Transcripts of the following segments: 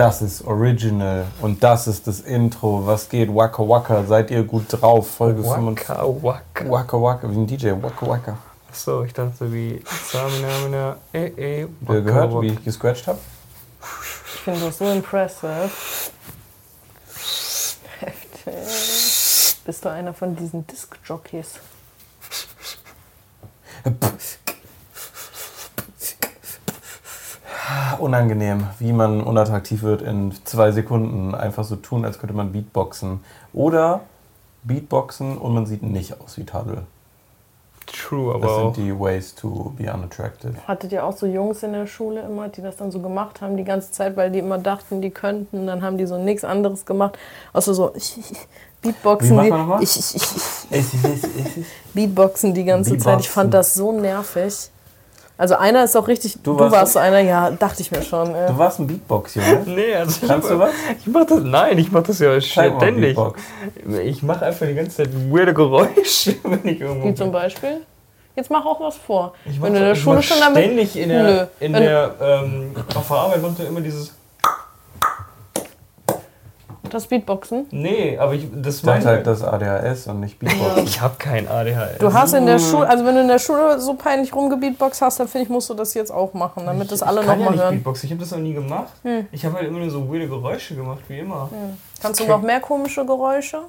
Das ist Original und das ist das Intro. Was geht? Waka Waka, seid ihr gut drauf? Folge Waka 25. Waka. Waka Waka, wie ein DJ. Waka Waka. Achso, ich dachte wie Samina, Mina, eh, eh. Habt ihr gehört, wie ich gescratcht habe? Ich finde das so impressive. Heftig. Bist du einer von diesen Disc-Jockeys? Unangenehm, wie man unattraktiv wird in zwei Sekunden. Einfach so tun, als könnte man Beatboxen. Oder Beatboxen und man sieht nicht aus wie Tadel. True, aber Das sind die ways to be unattractive. Hattet ihr auch so Jungs in der Schule immer, die das dann so gemacht haben die ganze Zeit, weil die immer dachten, die könnten. Dann haben die so nichts anderes gemacht, außer so Beatboxen. Wie macht die, man nochmal? ich, ich, ich. Beatboxen die ganze Zeit. Ich fand das so nervig. Also einer ist auch richtig. Du Du, warst warst so- einer, ja, dachte ich mir schon. Äh. Du warst ein Beatbox-Junge. Nee, also Kannst ich, du was? Ich mach das, nein, ich mach das ja ständig. Beatbox. Ich mache einfach die ganze Zeit weirde Geräusche, wenn ich irgendwo Wie zum Beispiel? Jetzt mach auch was vor. Ich mach Wenn du in der ich Schule schon damit. ständig in der, Nö. in der ähm, auf der Arbeit er immer dieses Das Beatboxen. Nee, aber ich das Ich meine halt, das ADHS und nicht Beatbox. ich habe kein ADHS. Du hast in der Schule, also wenn du in der Schule so peinlich rumgebeatboxt hast, dann finde ich, musst du das jetzt auch machen, damit das alle ich nochmal ja nicht hören. Beatbox. Ich habe das noch nie gemacht. Ich habe halt immer nur so weirde Geräusche gemacht, wie immer. Kannst du noch mehr komische Geräusche?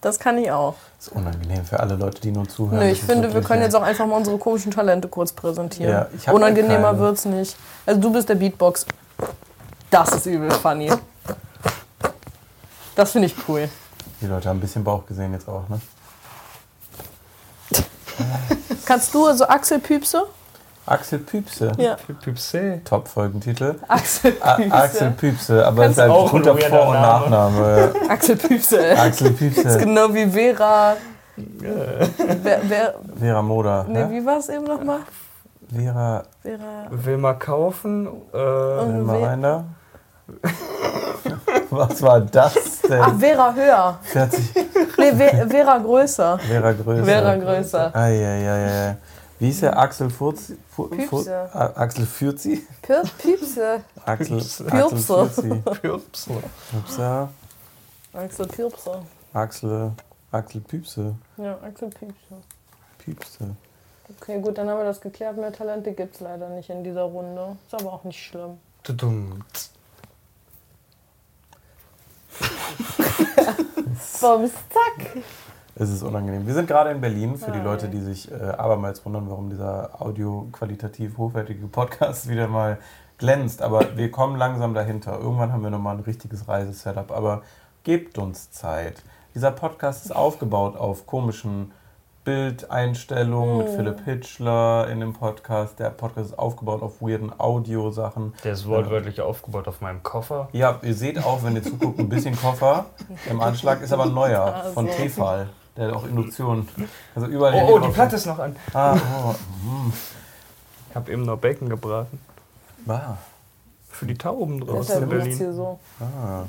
Das kann ich auch. Das ist unangenehm für alle Leute, die nur zuhören. Nö, ich finde, wir können jetzt auch einfach mal unsere komischen Talente kurz präsentieren. Ja, ich Unangenehmer keine. wird's nicht. Also du bist der Beatbox. Das ist übel funny. Das finde ich cool. Die Leute haben ein bisschen Bauch gesehen jetzt auch, ne? Kannst du also Axel Püpse? Axel Püpse. Ja. Püpse. Top-Folgentitel. Axel A- Püpse. Axel Püpse, aber es ist halt ein guter Vor- und Name. Nachname. Axel Püpse. Axel Das ist Püpse. genau wie Vera. Wer, wer, Vera Moda. nee, Ne? wie war es eben nochmal? Vera Vera. Will mal kaufen. Äh, Wilma Reiner. Was war das denn? Ach, Vera höher. 40 Nee, Ve Vera größer. Vera Größe. Vera größer. Eieieiei. Wie hieß der Axel Furzi? Fu- Fu- Püpse. A- Axel Fürzi? Pür Püpse. Axel. Fürzi. Püpse. Püpse. Axel Püpse. Axel, Axel Püpse. Ja, Axel Püpse. Püpse. Okay, gut, dann haben wir das geklärt. Mehr Talente gibt es leider nicht in dieser Runde. Ist aber auch nicht schlimm. Tudum. Bums, zack. Es ist unangenehm. Wir sind gerade in Berlin für die. Leute, die sich äh, abermals wundern, warum dieser audioqualitativ hochwertige Podcast wieder mal glänzt. Aber wir kommen langsam dahinter. Irgendwann haben wir nochmal ein richtiges Reisesetup. Aber gebt uns Zeit. Dieser Podcast ist aufgebaut auf komischen Bildeinstellungen mit Philipp Hitchler in dem Podcast. Der Podcast ist aufgebaut auf weirden Audiosachen. Der ist wortwörtlich aufgebaut auf meinem Koffer. Ja, ihr seht auch, wenn ihr zuguckt, ein bisschen Koffer im Anschlag ist aber ein neuer von Also. Tefal. Der hat auch Induktion. Also überall Oh, oh, die. Platte ist noch an. Ah, oh, mm. Ich habe eben noch Bacon gebraten. ah, Für die Tauben draußen in macht's Berlin. hier so. ah.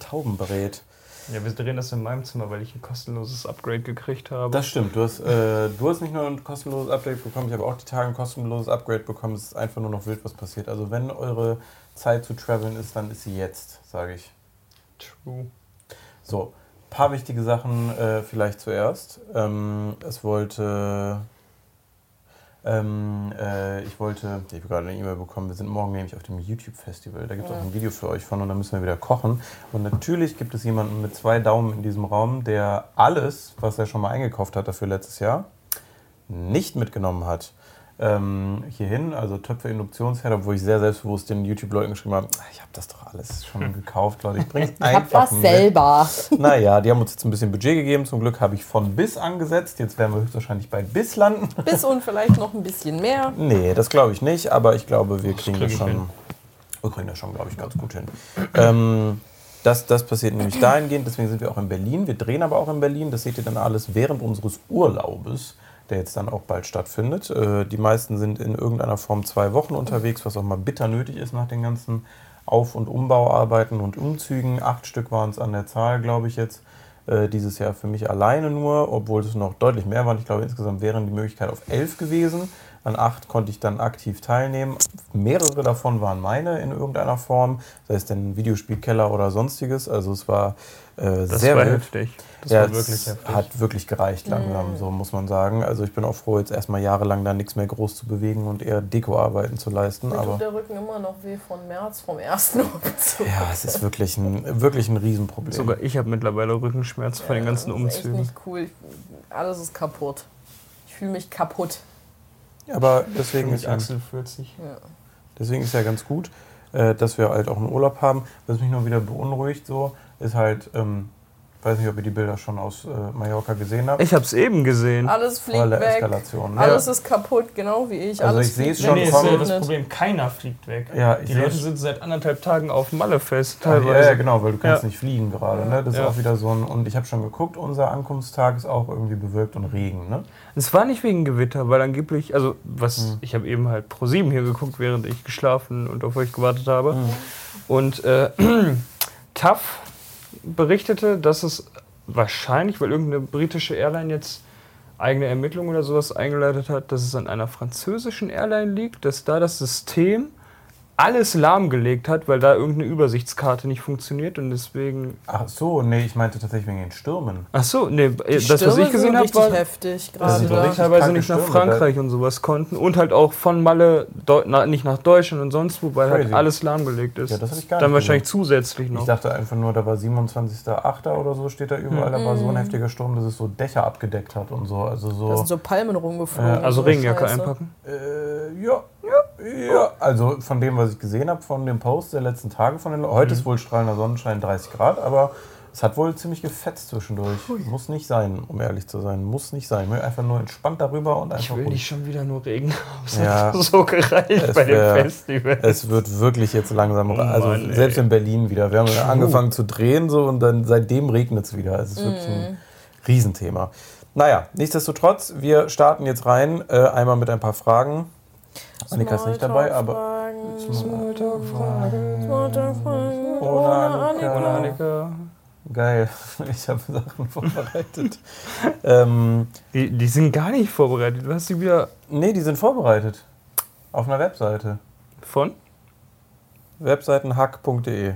Taubenbrät. Ja, wir drehen das in meinem Zimmer, weil ich ein kostenloses Upgrade gekriegt habe. Das stimmt. Du hast, äh, du hast nicht nur ein kostenloses Update bekommen, ich habe auch die Tage ein kostenloses Upgrade bekommen. Es ist einfach nur noch wild, was passiert. Also wenn eure Zeit zu traveln ist, dann ist sie jetzt, sage ich. True. So, paar wichtige Sachen äh, vielleicht zuerst. Ähm, es wollte. Ähm, äh, ich wollte, ich habe gerade eine E-Mail bekommen, wir sind morgen nämlich auf dem YouTube-Festival. Da gibt es auch ein Video für euch von und da müssen wir wieder kochen. Und natürlich gibt es jemanden mit zwei Daumen in diesem Raum, der alles, was er schon mal eingekauft hat dafür letztes Jahr, nicht mitgenommen hat. Ähm, hierhin, also Töpfe Induktionsherd, obwohl ich sehr selbstbewusst den YouTube-Leuten geschrieben habe, "Ah, ich habe das doch alles schon gekauft, Leute. Ich bringe es einfach mit. selber. Naja, die haben uns jetzt ein bisschen Budget gegeben. Zum Glück habe ich von bis angesetzt. Jetzt werden wir höchstwahrscheinlich bei bis landen. Bis und vielleicht noch ein bisschen mehr. Nee, das glaube ich nicht, aber ich glaube, wir kriegen das wir schon. Wir kriegen das schon, glaube ich, ganz gut hin. Ähm, das, das passiert nämlich dahingehend, deswegen sind wir auch in Berlin. Wir drehen aber auch in Berlin. Das seht ihr dann alles während unseres Urlaubes, der jetzt dann auch bald stattfindet. Äh, die meisten sind in irgendeiner Form zwei Wochen unterwegs, was auch mal bitter nötig ist nach den ganzen Auf- und Umbauarbeiten und Umzügen. Acht Stück waren es an der Zahl, glaube ich jetzt. Äh, dieses Jahr für mich alleine nur, obwohl es noch deutlich mehr waren. Ich glaube, insgesamt wären die Möglichkeit auf elf gewesen. An acht konnte ich dann aktiv teilnehmen. Mehrere davon waren meine in irgendeiner Form, sei es denn Videospielkeller oder sonstiges. Also es war äh, Das sehr war wild. heftig. Das ja, war wirklich es heftig. hat wirklich gereicht langsam, so muss man sagen. Also ich bin auch froh, jetzt erstmal jahrelang da nichts mehr groß zu bewegen und eher Dekoarbeiten zu leisten. Mir Aber tut der Rücken immer noch weh von März, vom ersten Umzug. ja, es ist wirklich ein, wirklich ein Riesenproblem. Sogar ich habe mittlerweile Rückenschmerzen von den ganzen das ist echt Umzügen. nicht cool. Ich, alles ist kaputt. Ich fühle mich kaputt. Aber deswegen ist, ja, Axel 40. Ja. deswegen ist ja ganz gut, äh, dass wir halt auch einen Urlaub haben. Was mich nur wieder beunruhigt, so, ist halt, ähm, weiß nicht, ob ihr die Bilder schon aus äh, Mallorca gesehen habt. Ich habe es eben gesehen. Alles fliegt Volle weg. Eskalation. Ne? Alles ist kaputt, genau wie ich. Also Alles ich sehe es schon nee, ja kommen. das Problem, keiner fliegt weg. Ja, ich Die Leute sind seit anderthalb Tagen auf Malle fest, Ja, teilweise. ja, genau, weil du kannst Ja. nicht fliegen gerade. Ne? Das ist Ja. auch wieder so ein. Und ich habe schon geguckt, unser Ankunftstag ist auch irgendwie bewölkt und Regen. Ne? Es war nicht wegen Gewitter, weil angeblich, also was, Mhm. ich habe eben halt pro 7 hier geguckt, während ich geschlafen und auf euch gewartet habe. Mhm. Und äh, TAF berichtete, dass es wahrscheinlich, weil irgendeine britische Airline jetzt eigene Ermittlungen oder sowas eingeleitet hat, dass es an einer französischen Airline liegt, dass da das System alles lahmgelegt hat, weil da irgendeine Übersichtskarte nicht funktioniert und deswegen. Ach so, nee, ich meinte tatsächlich wegen den Stürmen. Ach so, nee, Die das, was ich gesehen habe, richtig war, heftig Das gerade dass da. teilweise nicht nach Stürme, Frankreich und sowas konnten und halt auch von Malle na, nicht nach Deutschland und sonst wo, weil halt alles lahmgelegt ist. Ja, das hab ich gar Dann nicht wahrscheinlich zusätzlich Ich noch. dachte einfach nur, da war 27.08. oder so, steht da überall. Da war so ein heftiger Sturm, dass es so Dächer abgedeckt hat und so. Also Da so. sind so Palmen rumgeflogen. Und also so Regenjacke einpacken. Äh, ja, ja, ja. Also von dem, was ich gesehen habe, von dem Post der letzten Tage von den Le- Heute ist wohl strahlender Sonnenschein, 30 Grad, aber es hat wohl ziemlich gefetzt zwischendurch. Muss nicht sein, um ehrlich zu sein. Muss nicht sein. Ich will einfach nur entspannt darüber und einfach Ich will ruhig. nicht schon wieder nur Regen haben. Es Ja. hat so gereicht bei dem wär- Festival. Es wird wirklich jetzt langsam, Oh also ey. selbst in Berlin wieder. Wir haben angefangen zu drehen so und dann seitdem regnet es wieder. Es ist wirklich ein Riesenthema. Naja, nichtsdestotrotz, wir starten jetzt rein, äh, einmal mit ein paar Fragen. Annika ist nicht dabei, aber Smalltalk-Fragen. Smalltalk-Fragen. Ohne Ohne Annika. Ohne Annika. Geil, ich habe Sachen vorbereitet. ähm, Die, die sind gar nicht vorbereitet. Du hast sie wieder nee, die sind vorbereitet. Auf einer Webseite. von? Webseitenhack.de.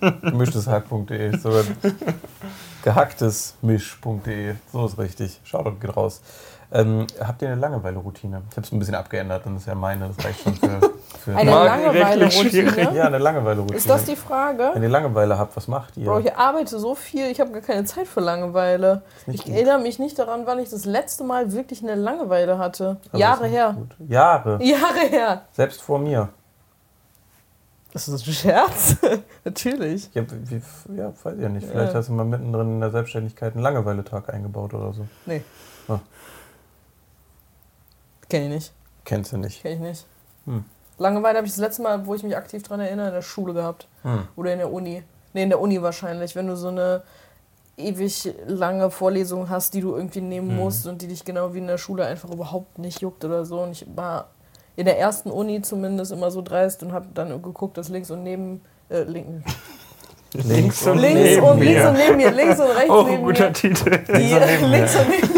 Gemischtes-Hack.de. Sogar gehacktes-misch.de. So ist richtig. Shoutout geht raus. Ähm, habt ihr eine Langeweile-Routine? Ich habe es ein bisschen abgeändert, dann ist ja meine, das reicht schon für. für Eine Langeweile-Routine. ja, eine Langeweile-Routine. Ist das die Frage? Wenn ihr Langeweile habt, was macht ihr? Bro, ich arbeite so viel, ich habe gar keine Zeit für Langeweile. Ich gut. erinnere mich nicht daran, wann ich das letzte Mal wirklich eine Langeweile hatte. Aber Jahre ist her. gut. Jahre. Jahre her. Selbst vor mir. Ist das ein Scherz? Natürlich. Ich hab, wie, ja, weiß ich ja nicht. Vielleicht Ja. hast du mal mittendrin in der Selbstständigkeit einen Langeweiletag eingebaut oder so. Nee. Ah. Kenn ich nicht. Kennst du nicht. Kenn ich nicht. Hm. Langeweile habe ich das letzte Mal, wo ich mich aktiv dran erinnere, in der Schule gehabt. Hm. Oder in der Uni. Nee, in der Uni wahrscheinlich. Wenn du so eine ewig lange Vorlesung hast, die du irgendwie nehmen Mhm. musst und die dich genau wie in der Schule einfach überhaupt nicht juckt oder so. Und ich war in der ersten Uni zumindest immer so dreist und habe dann geguckt, dass links und neben... Äh, link, Links und links, neben und, links mir. und neben mir, links und rechts ein neben guter mir. Titel. Die, Links und neben links und neben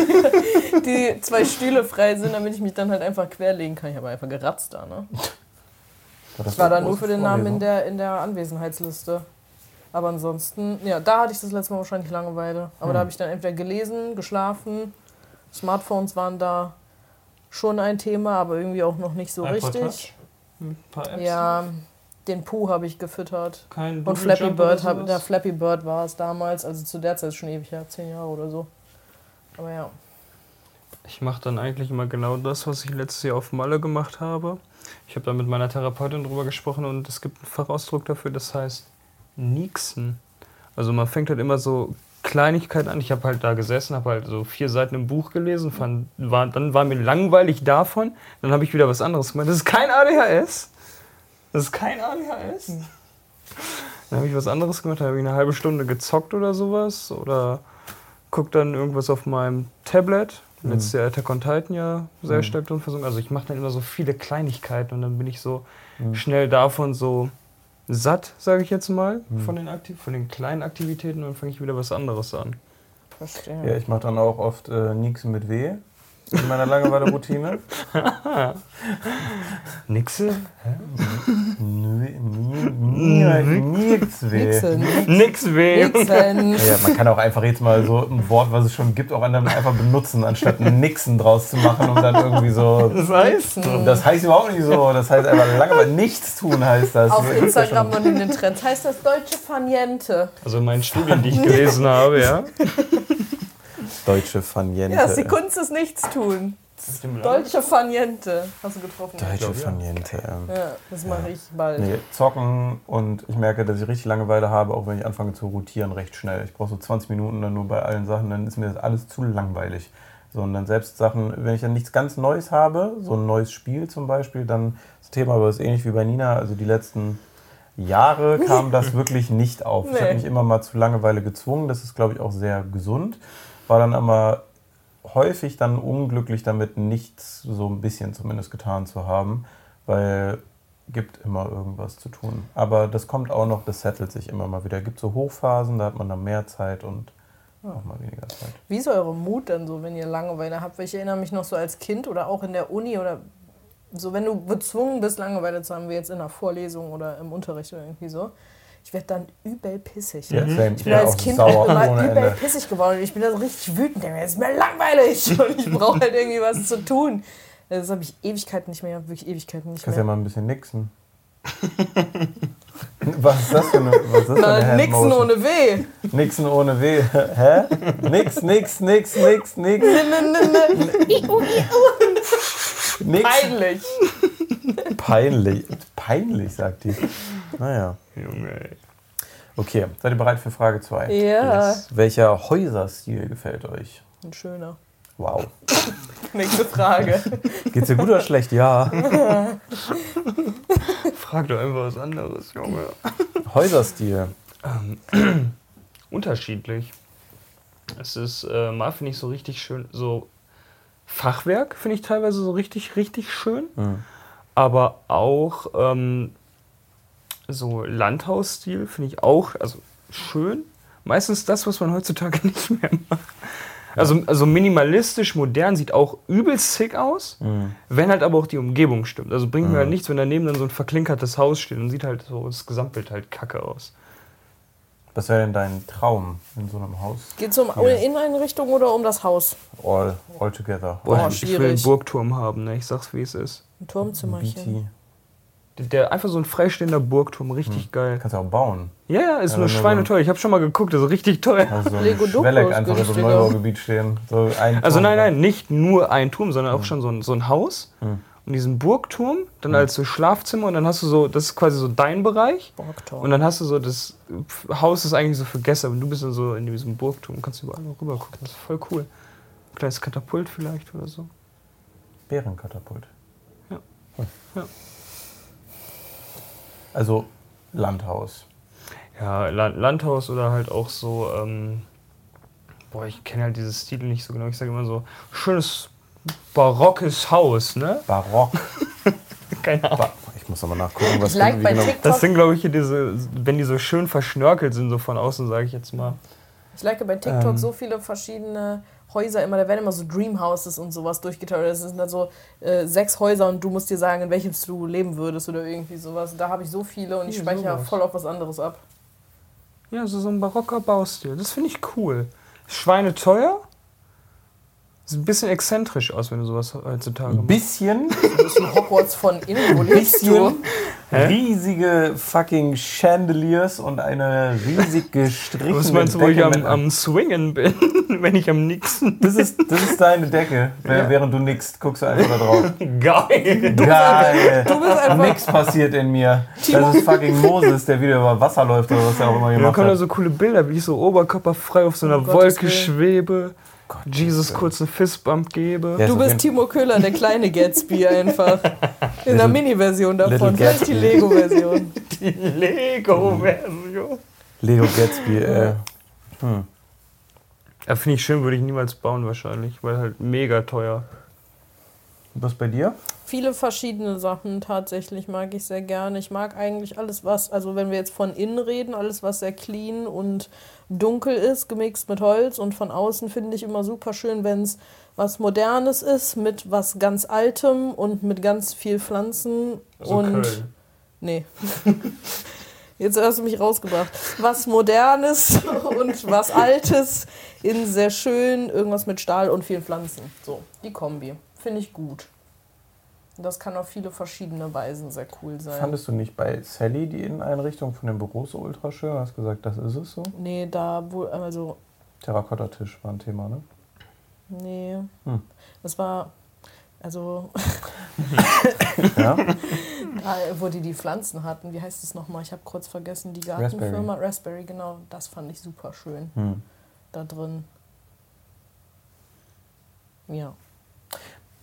mir, die zwei Stühle frei sind, damit ich mich dann halt einfach querlegen kann. Ich habe einfach geratzt da, ne? das Ich war da eine nur für den Namen in Vorlesung? der, in der Anwesenheitsliste. Aber ansonsten, ja, da hatte ich das letzte Mal wahrscheinlich Langeweile. Aber Hm. da habe ich dann entweder gelesen, geschlafen, Smartphones waren da schon ein Thema, aber irgendwie auch noch nicht so iPod richtig. Touch. Ein paar Apps. Ja, den Pooh habe ich gefüttert. Kein Und Flappy Jump Bird, hab, der Flappy Bird war es damals, also zu der Zeit schon ewig her, zehn Jahre oder so. Aber ja. Ich mache dann eigentlich immer genau das, was ich letztes Jahr auf Malle gemacht habe. Ich habe da mit meiner Therapeutin drüber gesprochen und es gibt einen Fachausdruck dafür, das heißt Nieksen. Also man fängt halt immer so Kleinigkeiten an. Ich habe halt da gesessen, habe halt so vier Seiten im Buch gelesen, fand, war, dann war mir langweilig davon, dann habe ich wieder was anderes gemacht. Das ist kein ADHS. Das ist kein ADHS. Dann habe ich was anderes gemacht, dann habe ich eine halbe Stunde gezockt oder sowas oder guck dann irgendwas auf meinem Tablet. Mhm. Letztes Jahr Attack on Titan ja sehr Mhm. stark drin versunken. Also ich mache dann immer so viele Kleinigkeiten und dann bin ich so Mhm. schnell davon so satt, sage ich jetzt mal, Mhm. von, den Aktiv von den kleinen Aktivitäten und dann fange ich wieder was anderes an. Verstehe. Ja, ich mache dann auch oft äh, Nix mit W. in meiner Langeweile-Routine. Nixe? Nie- nie- nie- Nichts weh. Nix weh. Ja, man kann auch einfach jetzt mal so ein Wort, was es schon gibt, auch anderen einfach benutzen, anstatt Nixon draus zu machen und dann irgendwie so. Das heißt, Das heißt überhaupt nicht so. Das heißt einfach Langeweile. Nichts tun heißt das. Auf Das Instagram und in den Trends heißt das deutsche Faniente. also meine Studien, die ich gelesen habe, ja. Deutsche Faniente. Ja, das ist die Kunst des Nichtstun. Deutsche Faniente. Hast du getroffen? Deutsche Faniente. ähm. Ja, das mache ich bald. Nee, zocken und ich merke, dass ich richtig Langeweile habe, auch wenn ich anfange zu rotieren, recht schnell. Ich brauche so 20 Minuten dann nur bei allen Sachen, dann ist mir das alles zu langweilig. So, und dann selbst Sachen, wenn ich dann nichts ganz Neues habe, so ein neues Spiel zum Beispiel, dann das Thema aber ist ähnlich wie bei Nina, also die letzten Jahre kam das wirklich nicht auf. Ich habe Nee. mich immer mal zu Langeweile gezwungen, das ist glaube ich auch sehr gesund, war dann aber häufig dann unglücklich damit, nichts so ein bisschen zumindest getan zu haben, weil gibt immer irgendwas zu tun. Aber das kommt auch noch, das settelt sich immer mal wieder. Gibt so Hochphasen, da hat man dann mehr Zeit und auch mal weniger Zeit. Wie ist eure Mut denn so, wenn ihr Langeweile habt? Weil ich erinnere mich noch so als Kind oder auch in der Uni oder so, wenn du gezwungen bist, Langeweile zu haben, wie jetzt in einer Vorlesung oder im Unterricht oder irgendwie so. Ich werde dann übel pissig. Ja, same. Ich bin als auch Kind immer übel Ende. pissig geworden. und Ich bin da so richtig wütend. Es ist mir langweilig und ich brauche halt irgendwie was zu tun. Das habe ich Ewigkeiten nicht mehr, wirklich Ewigkeiten nicht Kannst ja mehr. mal ein bisschen nixen. was ist das für eine, was ist das für eine Na, nixen ohne Weh. Nixen ohne Weh. Hä? Nix, nix, nix, nix, nix. nix. Peinlich. Peinlich. Peinlich, sagt die. Naja. Junge, ey. Okay, seid ihr bereit für Frage 2? Ja. Welcher Häuserstil gefällt euch? Ein schöner. Wow. Nächste Frage. Geht's dir gut oder schlecht? Ja. Frag doch einfach was anderes, Junge. Häuserstil. Unterschiedlich. Es ist, äh, mal finde ich so richtig schön, so Fachwerk finde ich teilweise so richtig, richtig schön. Hm. Aber auch ähm, so Landhausstil finde ich auch also schön. Meistens das, was man heutzutage nicht mehr macht. Also, also minimalistisch, modern, sieht auch übelst sick aus, Hm. wenn halt aber auch die Umgebung stimmt. Also bringt mir Mhm. halt nichts, wenn daneben dann so ein verklinkertes Haus steht und sieht halt so das Gesamtbild halt kacke aus. Was wäre denn dein Traum in so einem Haus? Geht es um Inneneinrichtung oder um das Haus? All, all together. Boah, Oh, ich will einen schwierig. Burgturm haben, ne? Ich sag's wie es ist. Ein Turmzimmerchen. BT. Der, der einfach so ein freistehender Burgturm, richtig geil. Kannst du auch bauen. Ja, ja, ist Ja, nur wenn du schweineteuer. Ich habe schon mal geguckt, das ist richtig teuer. Also so ein Lego Duplo Schwelleck einfach in so einem. Neubaugebiet stehen. So ein Also nein, nein, nicht nur ein Turm, sondern auch schon so ein, so ein Haus. Hm. Und diesen Burgturm, dann als so Schlafzimmer und dann hast du so, das ist quasi so dein Bereich. Burgturm. Und dann hast du so, das Haus ist eigentlich so für Gäste, aber du bist dann so in diesem Burgturm, kannst überall rüber gucken. Das ist voll cool. Kleines Katapult vielleicht oder so. Bärenkatapult. Ja. Also Landhaus. Ja, La- Landhaus oder halt auch so, ähm, boah, ich kenne halt dieses Stil nicht so genau. Ich sage immer so, schönes barockes Haus, ne? Barock. Keine Ahnung. Ba ich muss nochmal nachgucken, was like bei genau- TikTok, Das sind, glaube ich, hier diese, wenn die so schön verschnörkelt sind, so von außen, sage ich jetzt mal. ich like bei TikTok Ähm. so viele verschiedene Häuser immer, da werden immer so Dreamhouses und sowas durchgeteilt. Das sind dann so äh, sechs Häuser und du musst dir sagen, in welchem du leben würdest oder irgendwie sowas. Da habe ich so viele und ich Hier, speichere sowas. voll auf was anderes ab. Ja, so, so ein barocker Baustil. Das finde ich cool. Schweineteuer. Sieht ein bisschen exzentrisch aus, wenn du sowas heutzutage Ein machst. bisschen, Du bist ein Hogwarts von innen, wo lebst du? Bisschen riesige fucking Chandeliers und eine riesig gestrichene Was meinst du, wo ich am, am Swingen bin, wenn ich am Nixen das ist, das ist deine Decke. Wer- Während du nix, guckst du einfach da drauf. Geil! Geil. Du bist einfach Nix passiert in mir. Timo- Das ist fucking Moses, der wieder über Wasser läuft oder was er auch immer Ja, da gemacht kommen da hat. so coole Bilder, wie ich so oberkörperfrei auf so einer Gottes Wolke schwebe, Gott, Jesus kurz einen Fistbump gebe. Ja, Du bist Timo Köhler, der kleine Gatsby einfach. In der Mini-Version davon. Vielleicht die. Lego-Version. Die Lego-Version. Lego Gatsby, äh. Hm. Ja, finde ich schön, würde ich niemals bauen wahrscheinlich, weil halt mega teuer. Was bei dir? Viele verschiedene Sachen tatsächlich mag ich sehr gerne. Ich mag eigentlich alles, was, also wenn wir jetzt von innen reden, alles, was sehr clean und dunkel ist, gemixt mit Holz. Und von außen finde ich immer super schön, wenn es was Modernes ist, mit was ganz Altem und mit ganz viel Pflanzen. Also und Köln. Nee. Jetzt hast du mich rausgebracht. Was Modernes und was Altes in sehr schön, irgendwas mit Stahl und vielen Pflanzen. So, die Kombi. Finde ich gut. Das kann auf viele verschiedene Weisen sehr cool sein. Fandest du nicht bei Sally die Inneneinrichtung von dem Büro so ultra schön? Hast gesagt, das ist es so? nee, da wohl, also, Terrakotta-Tisch war ein Thema, ne? nee. Hm. Das war, also, Ja? da, wo die die Pflanzen hatten, wie heißt es nochmal? Ich habe kurz vergessen, die Gartenfirma. Raspberry. genau. Das fand ich super schön Hm. da drin. Ja.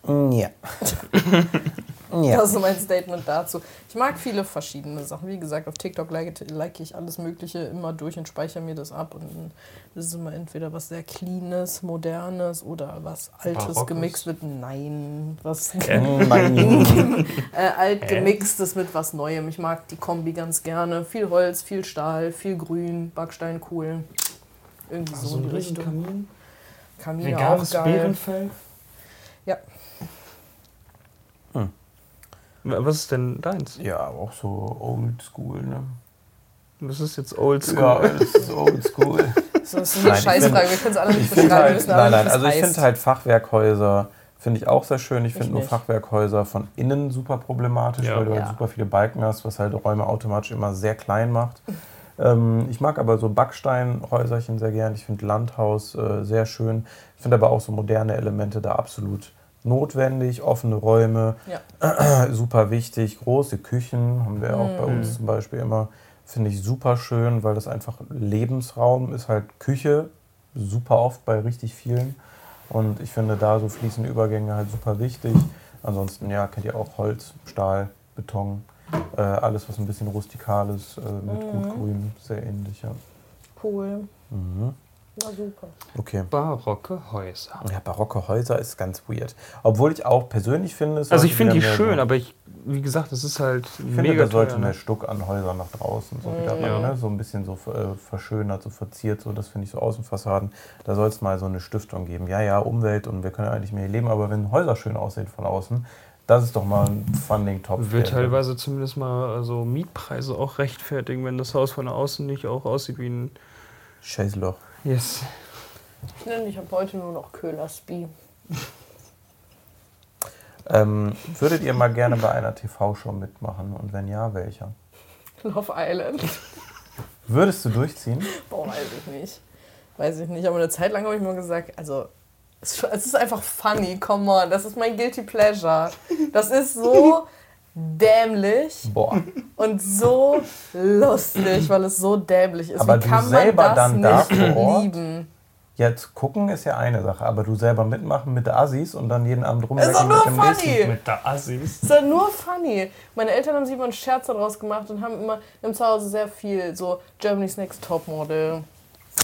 Ja. ja. Das ist mein Statement dazu. Ich mag viele verschiedene Sachen. Wie gesagt, auf TikTok like, like ich alles Mögliche immer durch und speichere mir das ab. Und dann ist immer entweder was sehr Cleanes, Modernes oder was Altes Barockes? gemixt mit Nein, was Nein. äh, alt gemixtes mit was Neuem. Ich mag die Kombi ganz gerne. Viel Holz, viel Stahl, viel Grün, Backstein cool. Irgendwie so in die Richtung. Kamin. Kamine auch geil. Bärenfell. Ja. Was ist denn deins? Ja, aber auch so old school, ne? Das ist jetzt oldschool. Ja, das ist old school. So, das ist eine Nein, Scheißfrage. Wir können es alle Ich nicht beschreiben. halt, müssen nein, nein, also ich finde halt Fachwerkhäuser finde ich auch sehr schön. Ich finde nur nicht. Fachwerkhäuser von innen super problematisch, Ja. weil du Ja. halt super viele Balken hast, was halt Räume automatisch immer sehr klein macht. Ähm, ich mag aber so Backsteinhäuserchen sehr gern. Ich finde Landhaus äh, sehr schön. Ich finde aber auch so moderne Elemente da absolut notwendig. Offene Räume, Ja. super wichtig. Große Küchen haben wir auch bei uns zum Beispiel immer. Finde ich super schön, weil das einfach Lebensraum ist halt Küche, super oft bei richtig vielen. Und ich finde da so fließende Übergänge halt super wichtig. Ansonsten, ja, kennt ihr auch Holz, Stahl, Beton, äh, alles, was ein bisschen rustikal ist, äh, mit gut Grün, sehr ähnlich, ja. Cool. Mhm. Na super. Okay. Barocke Häuser. Ja, barocke Häuser ist ganz weird. Obwohl ich auch persönlich finde, es Also ich finde die schön, so- aber ich, wie gesagt, das ist halt Ich finde, mega da sollte teuer. mehr Ne? Stuck an Häusern nach draußen. So, wieder Ja. ran, ne? so ein bisschen so äh, verschönert, so verziert, so das finde ich so Außenfassaden. Da soll es mal so eine Stiftung geben. Ja, ja, Umwelt und wir können ja eigentlich mehr hier leben, aber wenn Häuser schön aussehen von außen, das ist doch mal ein Funding-Topf. Der- teilweise zumindest mal also Mietpreise auch rechtfertigen, wenn das Haus von außen nicht auch aussieht wie ein. Scheißloch. Yes. Ich nenne mich ab heute nur noch Köhler-Spie. Ähm, würdet ihr mal gerne bei einer TV-Show mitmachen und wenn ja, welcher? Love Island. Würdest du durchziehen? Boah, weiß ich nicht. Weiß ich nicht. Aber eine Zeit lang habe ich mal gesagt, also es es ist einfach funny, come on. Das ist mein Guilty Pleasure. Das ist so dämlich Boah. und so lustig, weil es so dämlich ist. Aber Wie du kann selber man das dann da nicht vor Ort? lieben? Jetzt gucken ist ja eine Sache, aber du selber mitmachen mit der Assis und dann jeden Abend Ist rumlecken doch nur mit dem funny. nächsten. Mit der Assis. ist doch nur funny. Meine Eltern haben sich immer einen Scherz daraus gemacht und haben immer im Zuhause sehr viel so Germany's Next Topmodel,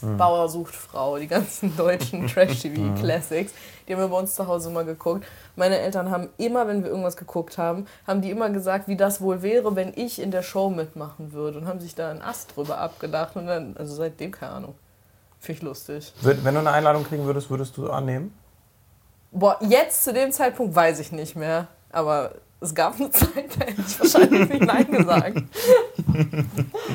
Bauer sucht Frau, die ganzen deutschen Trash-TV-Classics. Die haben wir bei uns zu Hause immer geguckt. Meine Eltern haben immer, wenn wir irgendwas geguckt haben, haben die immer gesagt, wie das wohl wäre, wenn ich in der Show mitmachen würde und haben sich da einen Ast drüber abgedacht und dann, also seitdem keine Ahnung. Finde ich lustig. Wenn du eine Einladung kriegen würdest, würdest du annehmen? Boah, jetzt zu dem Zeitpunkt weiß ich nicht mehr. Aber es gab eine Zeit, da hätte ich wahrscheinlich nicht Nein gesagt.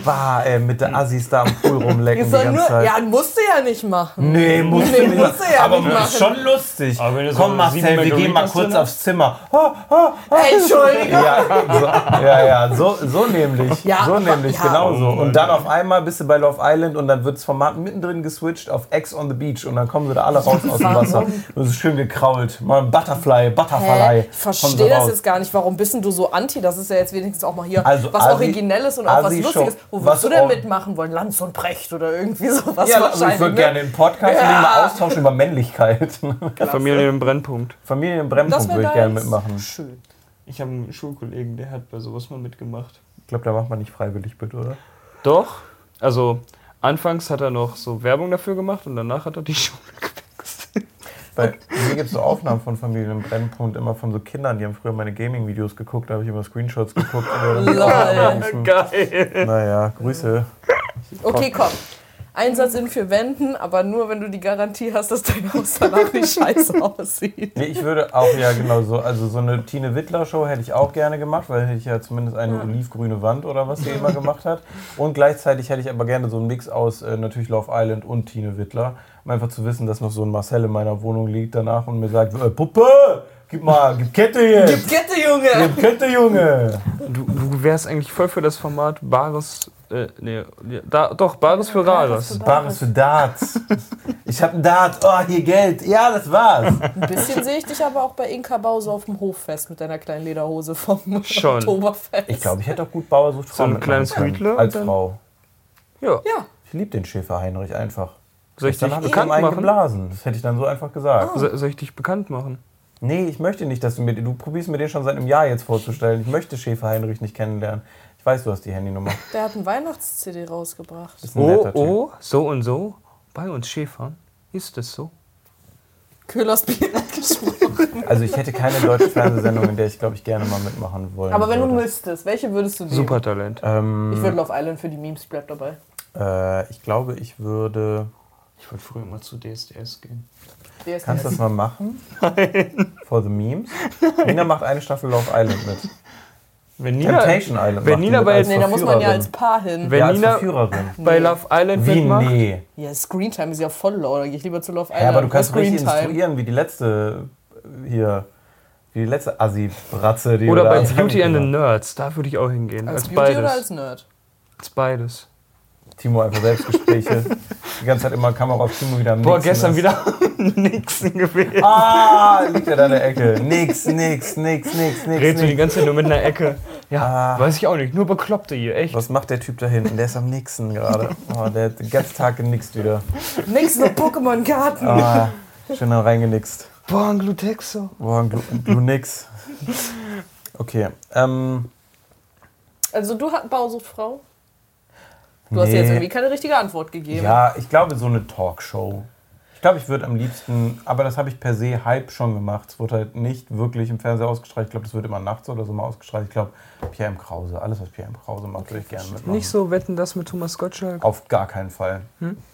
Bah, ey, mit der Assis da am Pool rumlecken die ganze nur, Zeit. ja, musst du ja nicht machen. Nee, musst Nee, du nicht. musst du ja aber nicht ist machen. schon lustig. Komm, Marcel, wir gehen mal kurz aufs Zimmer. Ha, ha, Entschuldigung. ja, so, ja, ja, so, so nämlich. Ja, so nämlich, ja. genau so. Oh Und dann auf einmal bist du bei Love Island und dann wird das Format mittendrin geswitcht auf Ex on the Beach und dann kommen sie da alle raus aus dem? Wasser. Und es ist schön gekrault. Mal ein Butterfly, Butterfly. Ich verstehe das jetzt gar nicht. Warum bist denn du so anti? Das ist ja jetzt wenigstens auch mal hier Also was Asi- Originelles und auch was Asi-Show. Lustiges. Wo Was würdest du denn mitmachen wollen? Lanz und Precht oder irgendwie sowas Ja, also wahrscheinlich. ich würde ne? gerne den Podcast Ja. mal austauschen über Männlichkeit. Familie im Brennpunkt. Familie im Brennpunkt würde ich gerne mitmachen. Schön. Ich habe einen Schulkollegen, der hat bei sowas mal mitgemacht. Ich glaube, da macht man nicht freiwillig mit, oder? Doch. Also anfangs hat er noch so Werbung dafür gemacht und danach hat er die Schule Bei mir gibt es so Aufnahmen von Familien im Brennpunkt, immer von so Kindern, die haben früher meine Gaming-Videos geguckt, da habe ich immer Screenshots geguckt. Lol. Geil. Naja, Grüße. Okay, komm. Einsatz in vier Wänden, aber nur, wenn du die Garantie hast, dass dein Haus danach nicht scheiße aussieht. Nee, ich würde auch, ja genau so, also so eine Tine Wittler-Show hätte ich auch gerne gemacht, weil hätte ich ja zumindest eine olivgrüne Wand oder was sie immer gemacht hat. Und gleichzeitig hätte ich aber gerne so einen Mix aus äh, natürlich Love Island und Tine Wittler, um einfach zu wissen, dass noch so ein Marcel in meiner Wohnung liegt danach und mir sagt, äh, Puppe, gib mal, gib Kette jetzt, Kette, Junge! gib Kette, Junge. Du, du wärst eigentlich voll für das Format Bares. Äh, nee, da, doch, Bares für Rares. Bares für Darts. Ich hab ein Dart, oh, hier Geld. Ja, das war's. Ein bisschen sehe ich dich aber auch bei Inka Bau so auf dem Hoffest mit deiner kleinen Lederhose vom Schon. Oktoberfest. Ich glaube, ich hätte auch gut Bauer sucht So Frau ein mitmachen kleines Hütler Als dann- Frau. Ja. Ja. Ich liebe den Schäfer Heinrich einfach. Soll ich Dann dich habe ich bekannt einen machen? geblasen. Das hätte ich dann so einfach gesagt. So, soll ich dich bekannt machen? Nee, ich möchte nicht, dass du mir. Du probierst mir den schon seit einem Jahr jetzt vorzustellen. Ich möchte Schäfer Heinrich nicht kennenlernen. Ich weiß, du hast die Handynummer. Der hat ein Weihnachts-CD rausgebracht. Das ist ein Oh, oh, so und so. Bei uns Schäfern ist es so. Köhlers Bier hat gesprochen. Also ich hätte keine deutsche Fernsehsendung, in der ich, glaube ich, gerne mal mitmachen wollen Aber wenn du würde. müsstest, welche würdest du nehmen? Supertalent. Ähm, Ich würde Love Island für die Memes, bleib dabei. äh, ich glaube, ich würde. Ich wollte früher mal zu DSDS gehen. DSDS. Kannst du das mal machen? Nein. For the Memes? Nina macht eine Staffel Love Island mit. Wenn Nina, Temptation Island. wenn Nina bei- als Nee, da muss man ja als Paar hin. Wenn ja, als Nina- Verführerin. bei Love Island Wie? mitmacht, Nee. Ja, Screentime ist ja voll low. Da gehe ich lieber zu Love Island. Ja, aber du kannst richtig Screentime. instruieren, wie die letzte hier, wie die letzte Assi-Bratze, die oder du da bei Beauty and the Nerds, da würde ich auch hingehen. Als Als, Beauty oder beides. als Nerd? Als beides. Timo einfach Selbstgespräche. die ganze Zeit immer Kamera auf Timo wieder am Boah, Nixen gestern ist. wieder Nixon gewählt. Ah, liegt er da in der Ecke. Nix, nix, nix, nix, nix, Redst du die ganze Zeit nur mit einer Ecke? Ja, Ah. weiß ich auch nicht. Nur Bekloppte hier, echt. Was macht der Typ da hinten? Der ist am Nixen gerade. Oh, der hat den ganzen Tag genixt wieder. Nix, nur Pokémon-Karten. Ah, schön dann reingenixt. Boah, ein Glutexo. Boah, ein Glu, ein Glu nix. Okay, ähm, Also du hast Bausuchtfrau? Du hast nee. jetzt irgendwie keine richtige Antwort gegeben. Ja, ich glaube so eine Talkshow. Ich glaube, ich würde am liebsten, aber das habe ich per se halb schon gemacht. Es wurde halt nicht wirklich im Fernseher ausgestrahlt. Ich glaube, das wird immer nachts oder so mal ausgestrahlt. Ich glaube, Pierre M. Krause, alles, was Pierre M. Krause macht, würde ich gerne mitmachen. Nicht so wetten das mit Thomas Gottschalk. Auf gar keinen Fall.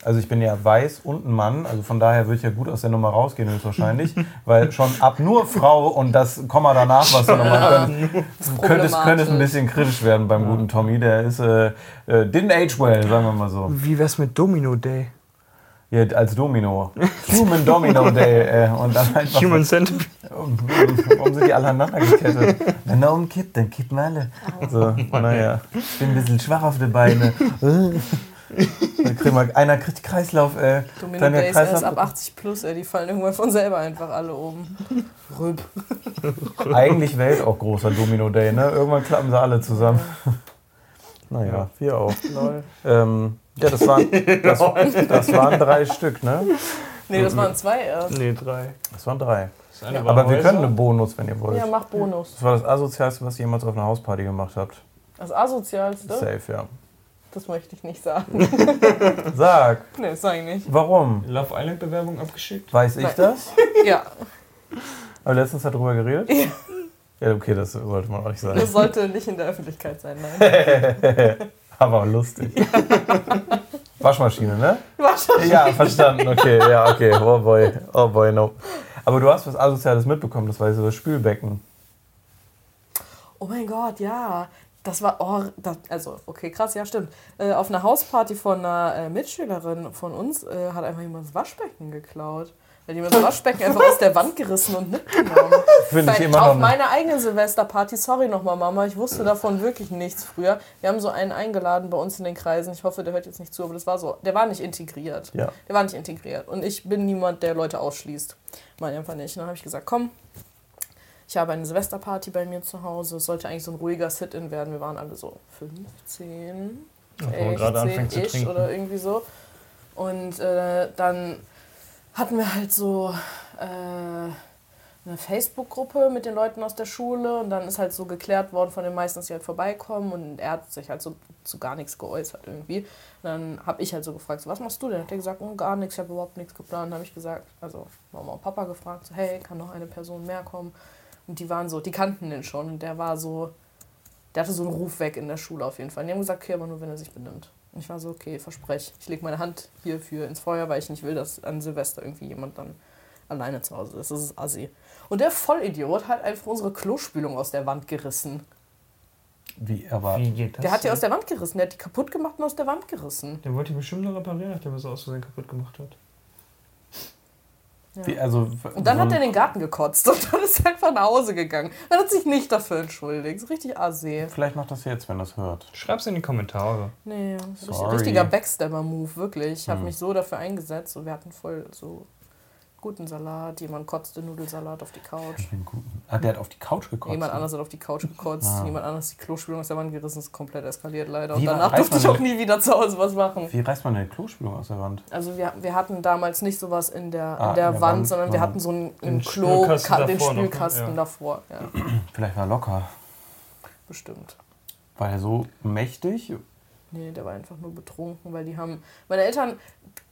Also ich bin ja weiß und ein Mann, also von daher würde ich ja gut aus der Nummer rausgehen höchstwahrscheinlich, weil schon ab nur Frau und das Komma danach, was du nochmal könnte, könnte, es, könnte es ein bisschen kritisch werden beim guten Tommy. Der ist, äh, äh, didn't age well, sagen wir mal so. Wie wär's mit Domino Day? Ja, als Domino. Human Domino Day. Äh, und dann einfach Human Centipede. Warum sind die alle aneinander gekettet? Wenn er umkippt, dann kippen alle. So, naja. Ich bin ein bisschen schwach auf die Beine. Dann kriegen wir, einer kriegt Kreislauf. Äh, Domino Days erst Kreislauf. ab 80 plus, ey, die fallen irgendwann von selber einfach alle oben. Rüb. Eigentlich Welt auch großer Domino Day, ne? Irgendwann klappen sie alle zusammen. Naja, wir auch. Lol. Ähm, ja, das waren, das, das waren drei Stück, ne? Nee, das waren zwei erst. Nee, drei. Das waren drei. Das eine war Aber wir Häuser. können einen Bonus, wenn ihr wollt. Ja, mach Bonus. Das war das Asozialste, was ihr jemals auf einer Hausparty gemacht habt. Das Asozialste, Safe, ja. das möchte ich nicht sagen. Sag, nee, das sag ich nicht. warum? Love Island Bewerbung abgeschickt? Weiß ich Nein. das? Ja, Aber letztens darüber geredet? Ja. Ja, okay, das sollte man auch nicht sagen. das sollte nicht in der Öffentlichkeit sein, nein. Aber lustig. Waschmaschine, ne? Wahrscheinlich. Ja, verstanden. Okay, ja, okay. Oh boy. Oh boy, no. Aber du hast was Asoziales mitbekommen, das war so das Spülbecken. Oh mein Gott, ja. Das war, oh, das, also, okay, krass, ja, stimmt. Äh, auf einer Hausparty von einer äh, Mitschülerin von uns äh, hat einfach jemand das Waschbecken geklaut. Hat jemand das Waschbecken einfach aus der Wand gerissen und mitgenommen. Finde ich immer auf meiner eigenen Silvesterparty, sorry nochmal Mama, ich wusste davon wirklich nichts früher. Wir haben so einen eingeladen bei uns in den Kreisen. Ich hoffe, der hört jetzt nicht zu, aber das war so, der war nicht integriert. Ja. Der war nicht integriert. Und ich bin niemand, der Leute ausschließt. Meine einfach nicht. Und dann habe ich gesagt, komm, ich habe eine Silvesterparty bei mir zu Hause. Es sollte eigentlich so ein ruhiger Sit-In werden. Wir waren alle so 15, wo man gerade anfängt zu 16 trinken. oder irgendwie so. Und äh, dann hatten wir halt so äh, eine Facebook-Gruppe mit den Leuten aus der Schule und dann ist halt so geklärt worden von den meisten, dass sie halt vorbeikommen und er hat sich halt so zu gar nichts geäußert irgendwie. Und dann habe ich halt so gefragt, so, was machst du denn? Hat er gesagt, oh, gar nichts, ich habe überhaupt nichts geplant. Dann habe ich gesagt, also Mama und Papa gefragt, so, hey, kann noch eine Person mehr kommen? Und die waren so, die kannten den schon und der war so, der hatte so einen Ruf weg in der Schule auf jeden Fall. Und die haben gesagt, okay, aber nur wenn er sich benimmt. Und ich war so, okay, versprech, ich lege meine Hand hierfür ins Feuer, weil ich nicht will, dass an Silvester irgendwie jemand dann alleine zu Hause ist. Das ist assi. Und der Vollidiot hat einfach unsere Klospülung aus der Wand gerissen. Wie, aber. Wie geht das? Der hat die denn? aus der Wand gerissen. Der hat die kaputt gemacht und aus der Wand gerissen. Der wollte die bestimmt nur reparieren, nachdem er sie aus Versehen kaputt gemacht hat. Ja. Wie, also, Und dann so hat er in den Garten gekotzt und dann ist er einfach nach Hause gegangen. Dann hat sich nicht dafür entschuldigt. So richtig assi. Vielleicht macht das jetzt, wenn das hört. Schreib's in die Kommentare. Nee, richtig, Sorry. richtiger Backstabber-Move, wirklich. Ich habe Hm. mich so dafür eingesetzt und wir hatten voll so guten Salat. Jemand kotzte Nudelsalat auf die Couch. Den guten- Ah, der hat auf die Couch gekotzt. Jemand anders hat auf die Couch gekotzt, Ah. jemand anders die Klospülung aus der Wand gerissen, ist komplett eskaliert leider. Und Wie danach durfte ich auch nie wieder zu Hause was machen. Wie reißt man eine Klospülung aus der Wand? Also wir, wir hatten damals nicht sowas in der, Ah, in der in der Wand, Wand, sondern wir hatten so einen, den einen Klo, den davor noch, ne? Spülkasten Ja. davor. Ja, Vielleicht war er locker. bestimmt. War er so mächtig? Nee, der war einfach nur betrunken, weil die haben. Meine Eltern,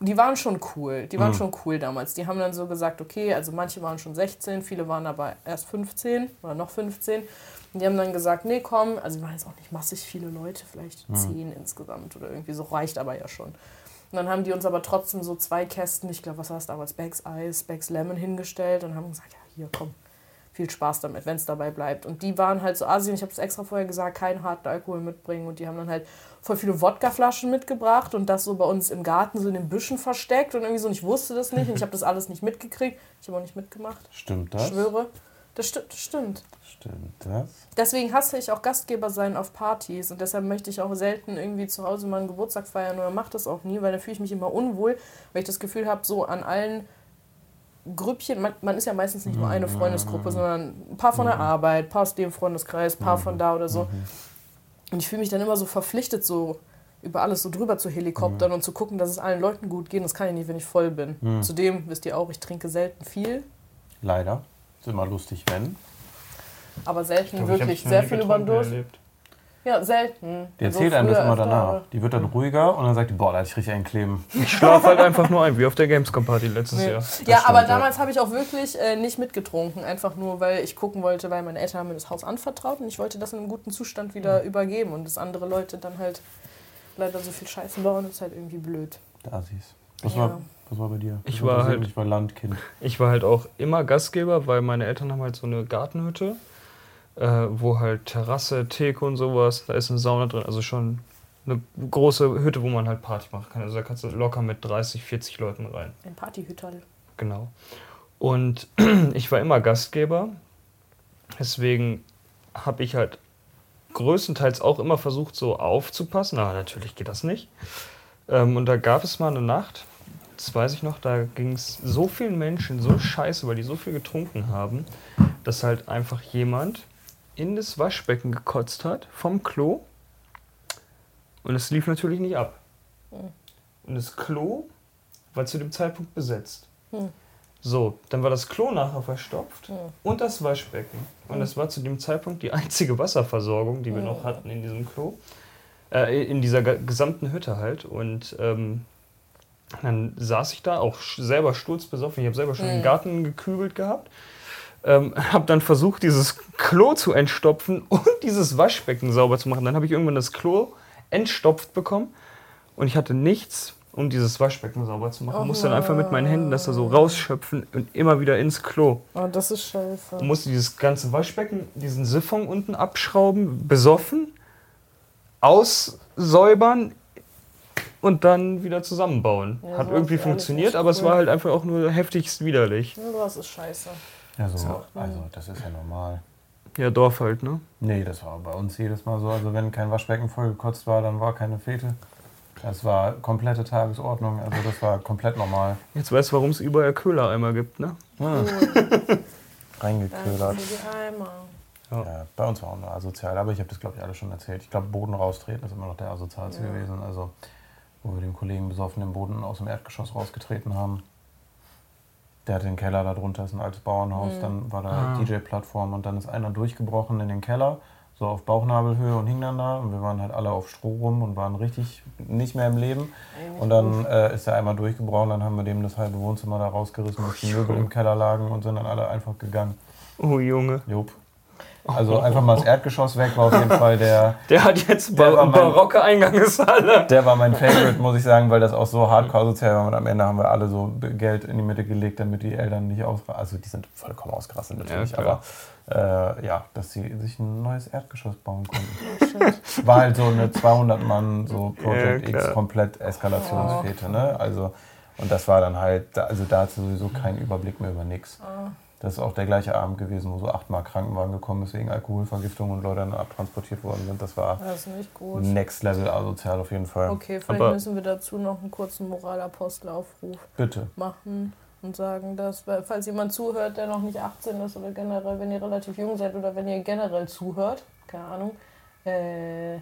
die waren schon cool. Die waren Mhm. schon cool damals. Die haben dann so gesagt, okay, also manche waren schon 16, viele waren aber erst 15 oder noch 15. Und die haben dann gesagt, nee, komm, also wir waren jetzt auch nicht massig viele Leute, vielleicht Mhm. 10 insgesamt oder irgendwie so, reicht aber ja schon. Und dann haben die uns aber trotzdem so zwei Kästen, ich glaube, was war es damals, Bags Eis, Bags Lemon hingestellt und haben gesagt, ja, hier, komm, viel Spaß damit, wenn es dabei bleibt. Und die waren halt so Asien, ich habe es extra vorher gesagt, keinen harten Alkohol mitbringen. Und die haben dann halt voll viele Wodkaflaschen mitgebracht und das so bei uns im Garten so in den Büschen versteckt und irgendwie so, und ich wusste das nicht und ich habe das alles nicht mitgekriegt. Ich habe auch nicht mitgemacht, Stimmt ich das? schwöre. Das, sti das stimmt. Stimmt das? Deswegen hasse ich auch Gastgeber sein auf Partys und deshalb möchte ich auch selten irgendwie zu Hause mal einen Geburtstag feiern oder mache das auch nie, weil dann fühle ich mich immer unwohl, weil ich das Gefühl habe, so an allen Grüppchen, man, man ist ja meistens nicht nur eine Freundesgruppe, sondern ein paar von der Arbeit, ein paar aus dem Freundeskreis, ein paar von da oder so. Und ich fühle mich dann immer so verpflichtet, so über alles so drüber zu helikoptern und zu gucken, dass es allen Leuten gut geht. Das kann ich nicht, wenn ich voll bin. Zudem wisst ihr auch, ich trinke selten viel, Leider. Ist immer lustig, wenn. aber selten glaub, ich wirklich sehr viel über den Durst. erlebt. Ja, selten. Die Also erzählt einem das immer danach. Die wird dann ruhiger und dann sagt die, boah, da hatte ich richtig einen Kleben. Ich schlaf halt einfach nur ein, wie auf der Gamescom-Party letztes Nee. Jahr. Ja, stimmt, aber ja. damals habe ich auch wirklich äh, nicht mitgetrunken. Einfach nur, weil ich gucken wollte, weil meine Eltern haben mir das Haus anvertraut und ich wollte das in einem guten Zustand wieder Mhm. übergeben. Und dass andere Leute dann halt leider so viel Scheiße bauen, ist halt irgendwie blöd. Da siehst was, Ja. war, was war bei dir? Ich Das war halt- Ich war Landkind. Ich war halt auch immer Gastgeber, weil meine Eltern haben halt so eine Gartenhütte, äh, wo halt Terrasse, Theke und sowas, da ist eine Sauna drin, also schon eine große Hütte, wo man halt Party machen kann. Also da kannst du locker mit 30, 40 Leuten rein. Ein Partyhüterl. Genau. Und ich war immer Gastgeber, deswegen habe ich halt größtenteils auch immer versucht, so aufzupassen, aber natürlich geht das nicht. Ähm, und da gab es mal eine Nacht, das weiß ich noch, da ging es so vielen Menschen so scheiße, weil die so viel getrunken haben, dass halt einfach jemand in das Waschbecken gekotzt hat vom Klo und es lief natürlich nicht ab. Und das Klo war zu dem Zeitpunkt besetzt. Hm. So, dann war das Klo nachher verstopft Hm. und das Waschbecken. Und das war zu dem Zeitpunkt die einzige Wasserversorgung, die wir noch hatten in diesem Klo. Äh, in dieser ge- gesamten Hütte halt. Und ähm, dann saß ich da auch selber sturzbesoffen. Ich habe selber schon im Garten gekübelt gehabt. Ähm, habe dann versucht, dieses Klo zu entstopfen und dieses Waschbecken sauber zu machen. Dann habe ich irgendwann das Klo entstopft bekommen und ich hatte nichts, um dieses Waschbecken sauber zu machen. Oh musste dann einfach mit meinen Händen das da so rausschöpfen und immer wieder ins Klo. Oh, das ist scheiße. Und musste dieses ganze Waschbecken, diesen Siphon unten abschrauben, besoffen, aussäubern und dann wieder zusammenbauen. Ja, Hat irgendwie funktioniert, aber es cool. war halt einfach auch nur heftigst widerlich. Ja, Das ist scheiße. Ja, so, So. also das ist ja normal. Ja, Dorf halt, ne? Nee, das war bei uns jedes Mal so. Also wenn kein Waschbecken vollgekotzt war, dann war keine Fete. Das war komplette Tagesordnung. Also das war komplett normal. Jetzt weißt du, warum es überall Köhlereimer gibt, ne? Reingeködert. Danke für die Eimer. Ja, bei uns war auch nur asozial, aber ich habe das, glaube ich, alles schon erzählt. Ich glaube, Boden raustreten ist immer noch der asozialste Ja. gewesen. Also, wo wir dem Kollegen besoffen den Boden aus dem Erdgeschoss rausgetreten haben. Der hatte den Keller da drunter, ist ein altes Bauernhaus. Dann war da Ah. DJ-Plattform und dann ist einer durchgebrochen in den Keller, so auf Bauchnabelhöhe und hing dann da. Und wir waren halt alle auf Stroh rum und waren richtig nicht mehr im Leben. Und dann äh, ist er einmal durchgebrochen, dann haben wir dem das halbe Wohnzimmer da rausgerissen, dass die Möbel im Keller lagen und sind dann alle einfach gegangen. Oh Junge. Jupp. Also einfach mal das Erdgeschoss weg war auf jeden Fall der, Der hat jetzt Der war ba mein- barocke Eingangshalle. der war mein Favorite, muss ich sagen, weil das auch so hardcore sozial war. Und am Ende haben wir alle so Geld in die Mitte gelegt, damit die Eltern nicht ausrasten. Also die sind vollkommen ausgerastet natürlich, Ja, aber äh, ja, dass sie sich ein neues Erdgeschoss bauen konnten. War halt so eine 200 Mann so Project Ja, X komplett Eskalationsfete, ne? Also und das war dann halt, also da hat sie sowieso keinen Überblick mehr über nichts. Das ist auch der gleiche Abend gewesen, wo so achtmal Krankenwagen gekommen ist wegen Alkoholvergiftung und Leute dann abtransportiert worden sind. Das war Das ist nicht gut. Next Level asozial auf jeden Fall. Okay, vielleicht Aber- müssen wir dazu noch einen kurzen Moralapostelaufruf Bitte. machen und sagen, dass, weil, falls jemand zuhört, der noch nicht 18 ist oder generell, wenn ihr relativ jung seid oder wenn ihr generell zuhört, keine Ahnung, äh,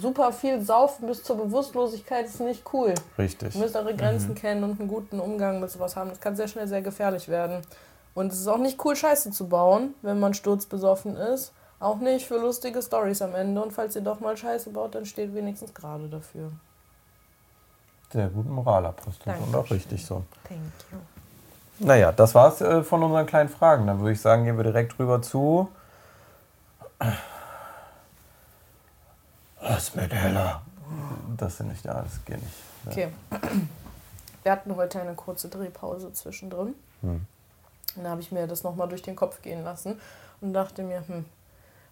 super viel saufen bis zur Bewusstlosigkeit ist nicht cool. Richtig. Ihr müsst eure Grenzen kennen und einen guten Umgang mit sowas haben. Das kann sehr schnell sehr gefährlich werden. Und es ist auch nicht cool, Scheiße zu bauen, wenn man sturzbesoffen ist. Auch nicht für lustige Stories am Ende. Und falls ihr doch mal Scheiße baut, dann steht wenigstens gerade dafür. Sehr guten Moralapostel. Und auch richtig so. Thank you. Naja, das war's äh, von unseren kleinen Fragen. Dann würde ich sagen, gehen wir direkt rüber zu. Was mit Hella? Das sind nicht da, das geht nicht. Ja. Okay. Wir hatten heute eine kurze Drehpause zwischendrin. Hm. Dann habe ich mir das nochmal durch den Kopf gehen lassen und dachte mir, hm,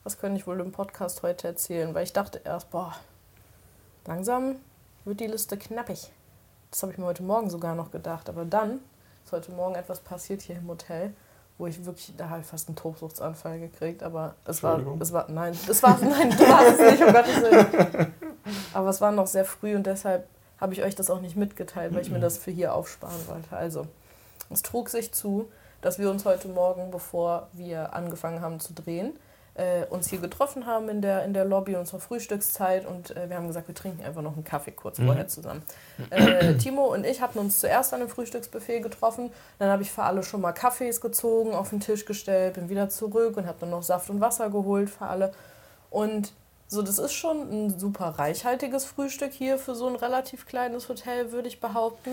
was könnte ich wohl im Podcast heute erzählen? Weil ich dachte erst, boah, langsam wird die Liste knappig. Das habe ich mir heute Morgen sogar noch gedacht. Aber dann ist heute Morgen etwas passiert hier im Hotel, wo ich wirklich, da habe ich fast einen Tobsuchtsanfall gekriegt. Aber es war, es war, nein, es war, nein, du warst es nicht, um Gottes Willen. Aber es war noch sehr früh und deshalb habe ich euch das auch nicht mitgeteilt, weil ich mir das für hier aufsparen wollte. Also, es trug sich zu, dass wir uns heute Morgen, bevor wir angefangen haben zu drehen, äh, uns hier getroffen haben in der, in der Lobby unserer Frühstückszeit und äh, wir haben gesagt, wir trinken einfach noch einen Kaffee kurz Mhm. vorher zusammen. Äh, Timo und ich hatten uns zuerst an einem Frühstücksbuffet getroffen, dann habe ich für alle schon mal Kaffees gezogen, auf den Tisch gestellt, bin wieder zurück und habe dann noch Saft und Wasser geholt für alle. Und so, das ist schon ein super reichhaltiges Frühstück hier für so ein relativ kleines Hotel, würde ich behaupten.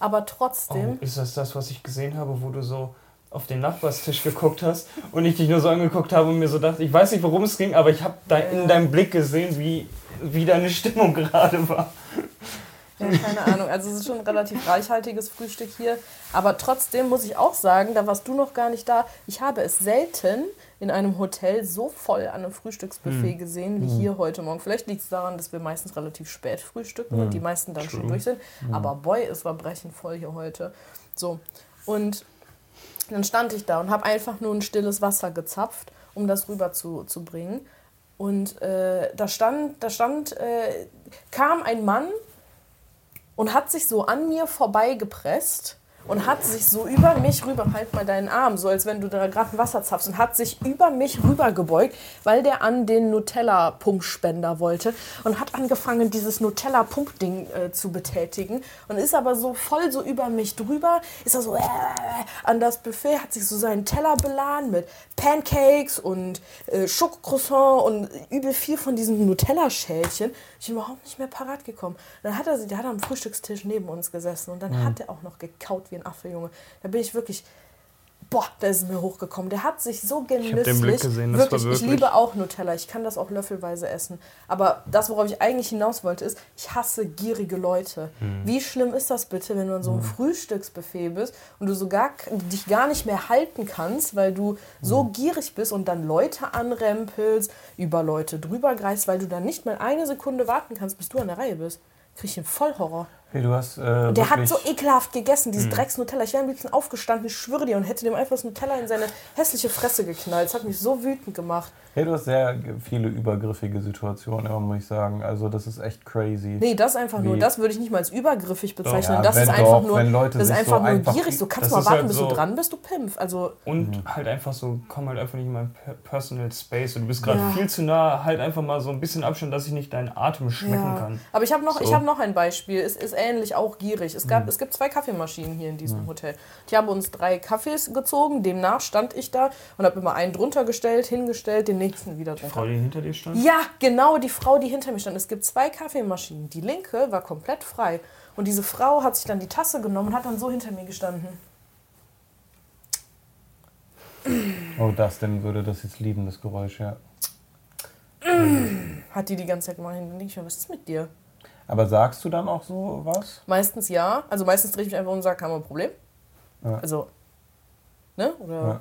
Aber trotzdem. Oh, ist das das, was ich gesehen habe, wo du so auf den Nachbarstisch geguckt hast und ich dich nur so angeguckt habe und mir so dachte, ich weiß nicht, worum es ging, aber ich habe da in deinem Blick gesehen, wie, wie deine Stimmung gerade war. Ja, keine Ahnung. Also es ist schon ein relativ reichhaltiges Frühstück hier. Aber trotzdem muss ich auch sagen, da warst du noch gar nicht da. Ich habe es selten in einem Hotel so voll an einem Frühstücksbuffet gesehen wie hier heute Morgen. Vielleicht liegt es daran, dass wir meistens relativ spät frühstücken und die meisten dann schon True. durch sind. Aber boy, es war brechend voll hier heute. So. Und dann stand ich da und habe einfach nur ein stilles Wasser gezapft, um das rüber zu, zu bringen. Und äh, da stand, da stand, äh, kam ein Mann und hat sich so an mir vorbeigepresst und hat sich so über mich rüber, halt mal deinen Arm, so als wenn du da gerade Wasser zapfst, und hat sich über mich rübergebeugt, weil der an den Nutella-Pumpspender wollte und hat angefangen, dieses Nutella-Pump-Ding äh, zu betätigen und ist aber so voll so über mich drüber, ist er so äh, an das Buffet, hat sich so seinen Teller beladen mit Pancakes und äh, Schokocroissant und übel viel von diesen Nutella-Schälchen. Ich bin überhaupt nicht mehr parat gekommen. Dann hat er sie, der hat am Frühstückstisch neben uns gesessen und dann hat er auch noch gekaut wie ein Affe, Junge. Da bin ich wirklich, boah, da ist es mir hochgekommen. Der hat sich so genüsslich, den Blick gesehen, das war wirklich, ich wirklich- liebe auch Nutella. Ich kann das auch löffelweise essen. Aber das, worauf ich eigentlich hinaus wollte, ist, ich hasse gierige Leute. Hm. Wie schlimm ist das bitte, wenn du an so einem Frühstücksbuffet bist und du sogar dich gar nicht mehr halten kannst, weil du so Hm. gierig bist und dann Leute anrempelst, über Leute drüber greifst, weil du dann nicht mal eine Sekunde warten kannst, bis du an der Reihe bist. Krieg ich einen Vollhorror. Hey, du hast äh, Und der hat so ekelhaft gegessen, Hm. dieses Drecks-Nutella. Ich wäre am liebsten aufgestanden, ich schwöre dir, und hätte dem einfach das Nutella in seine hässliche Fresse geknallt. Das hat mich so wütend gemacht. Hey, du hast sehr viele übergriffige Situationen, immer, muss ich sagen. Also das ist echt crazy. Nee, das einfach nur, Wie? das würde ich nicht mal als übergriffig bezeichnen. Ja, das ist wenn einfach doch, nur, wenn Leute das ist sich einfach so nur einfach- gierig. So kannst du mal ist warten, halt bis so- du dran bist, du Pimpf. Also, Und halt einfach so, komm halt einfach nicht in mein per- Personal Space. Und du bist gerade Ja. viel zu nah, halt einfach mal so ein bisschen Abstand, dass ich nicht deinen Atem schmecken ja. kann. Aber ich habe noch, ich So. hab noch ein Beispiel. Es ist ähnlich, auch gierig. Es, gab, es gibt zwei Kaffeemaschinen hier in diesem Hotel. Die haben uns drei Kaffees gezogen, demnach stand ich da und habe immer einen drunter gestellt, hingestellt, den nächsten wieder drunter. Frau, die hinter dir stand? Ja, genau, die Frau, die hinter mir stand. Es gibt zwei Kaffeemaschinen. Die linke war komplett frei. Und diese Frau hat sich dann die Tasse genommen und hat dann so hinter mir gestanden. Oh, das denn würde das jetzt lieben, das Geräusch, ja. Hat die die ganze Zeit gemacht. Dann denke ich mir, was ist mit dir? Aber sagst du dann auch so was? Meistens ja. Also meistens drehe ich mich einfach um und sage, haben wir ein Problem? Ja. Also, ne? Oder Ja.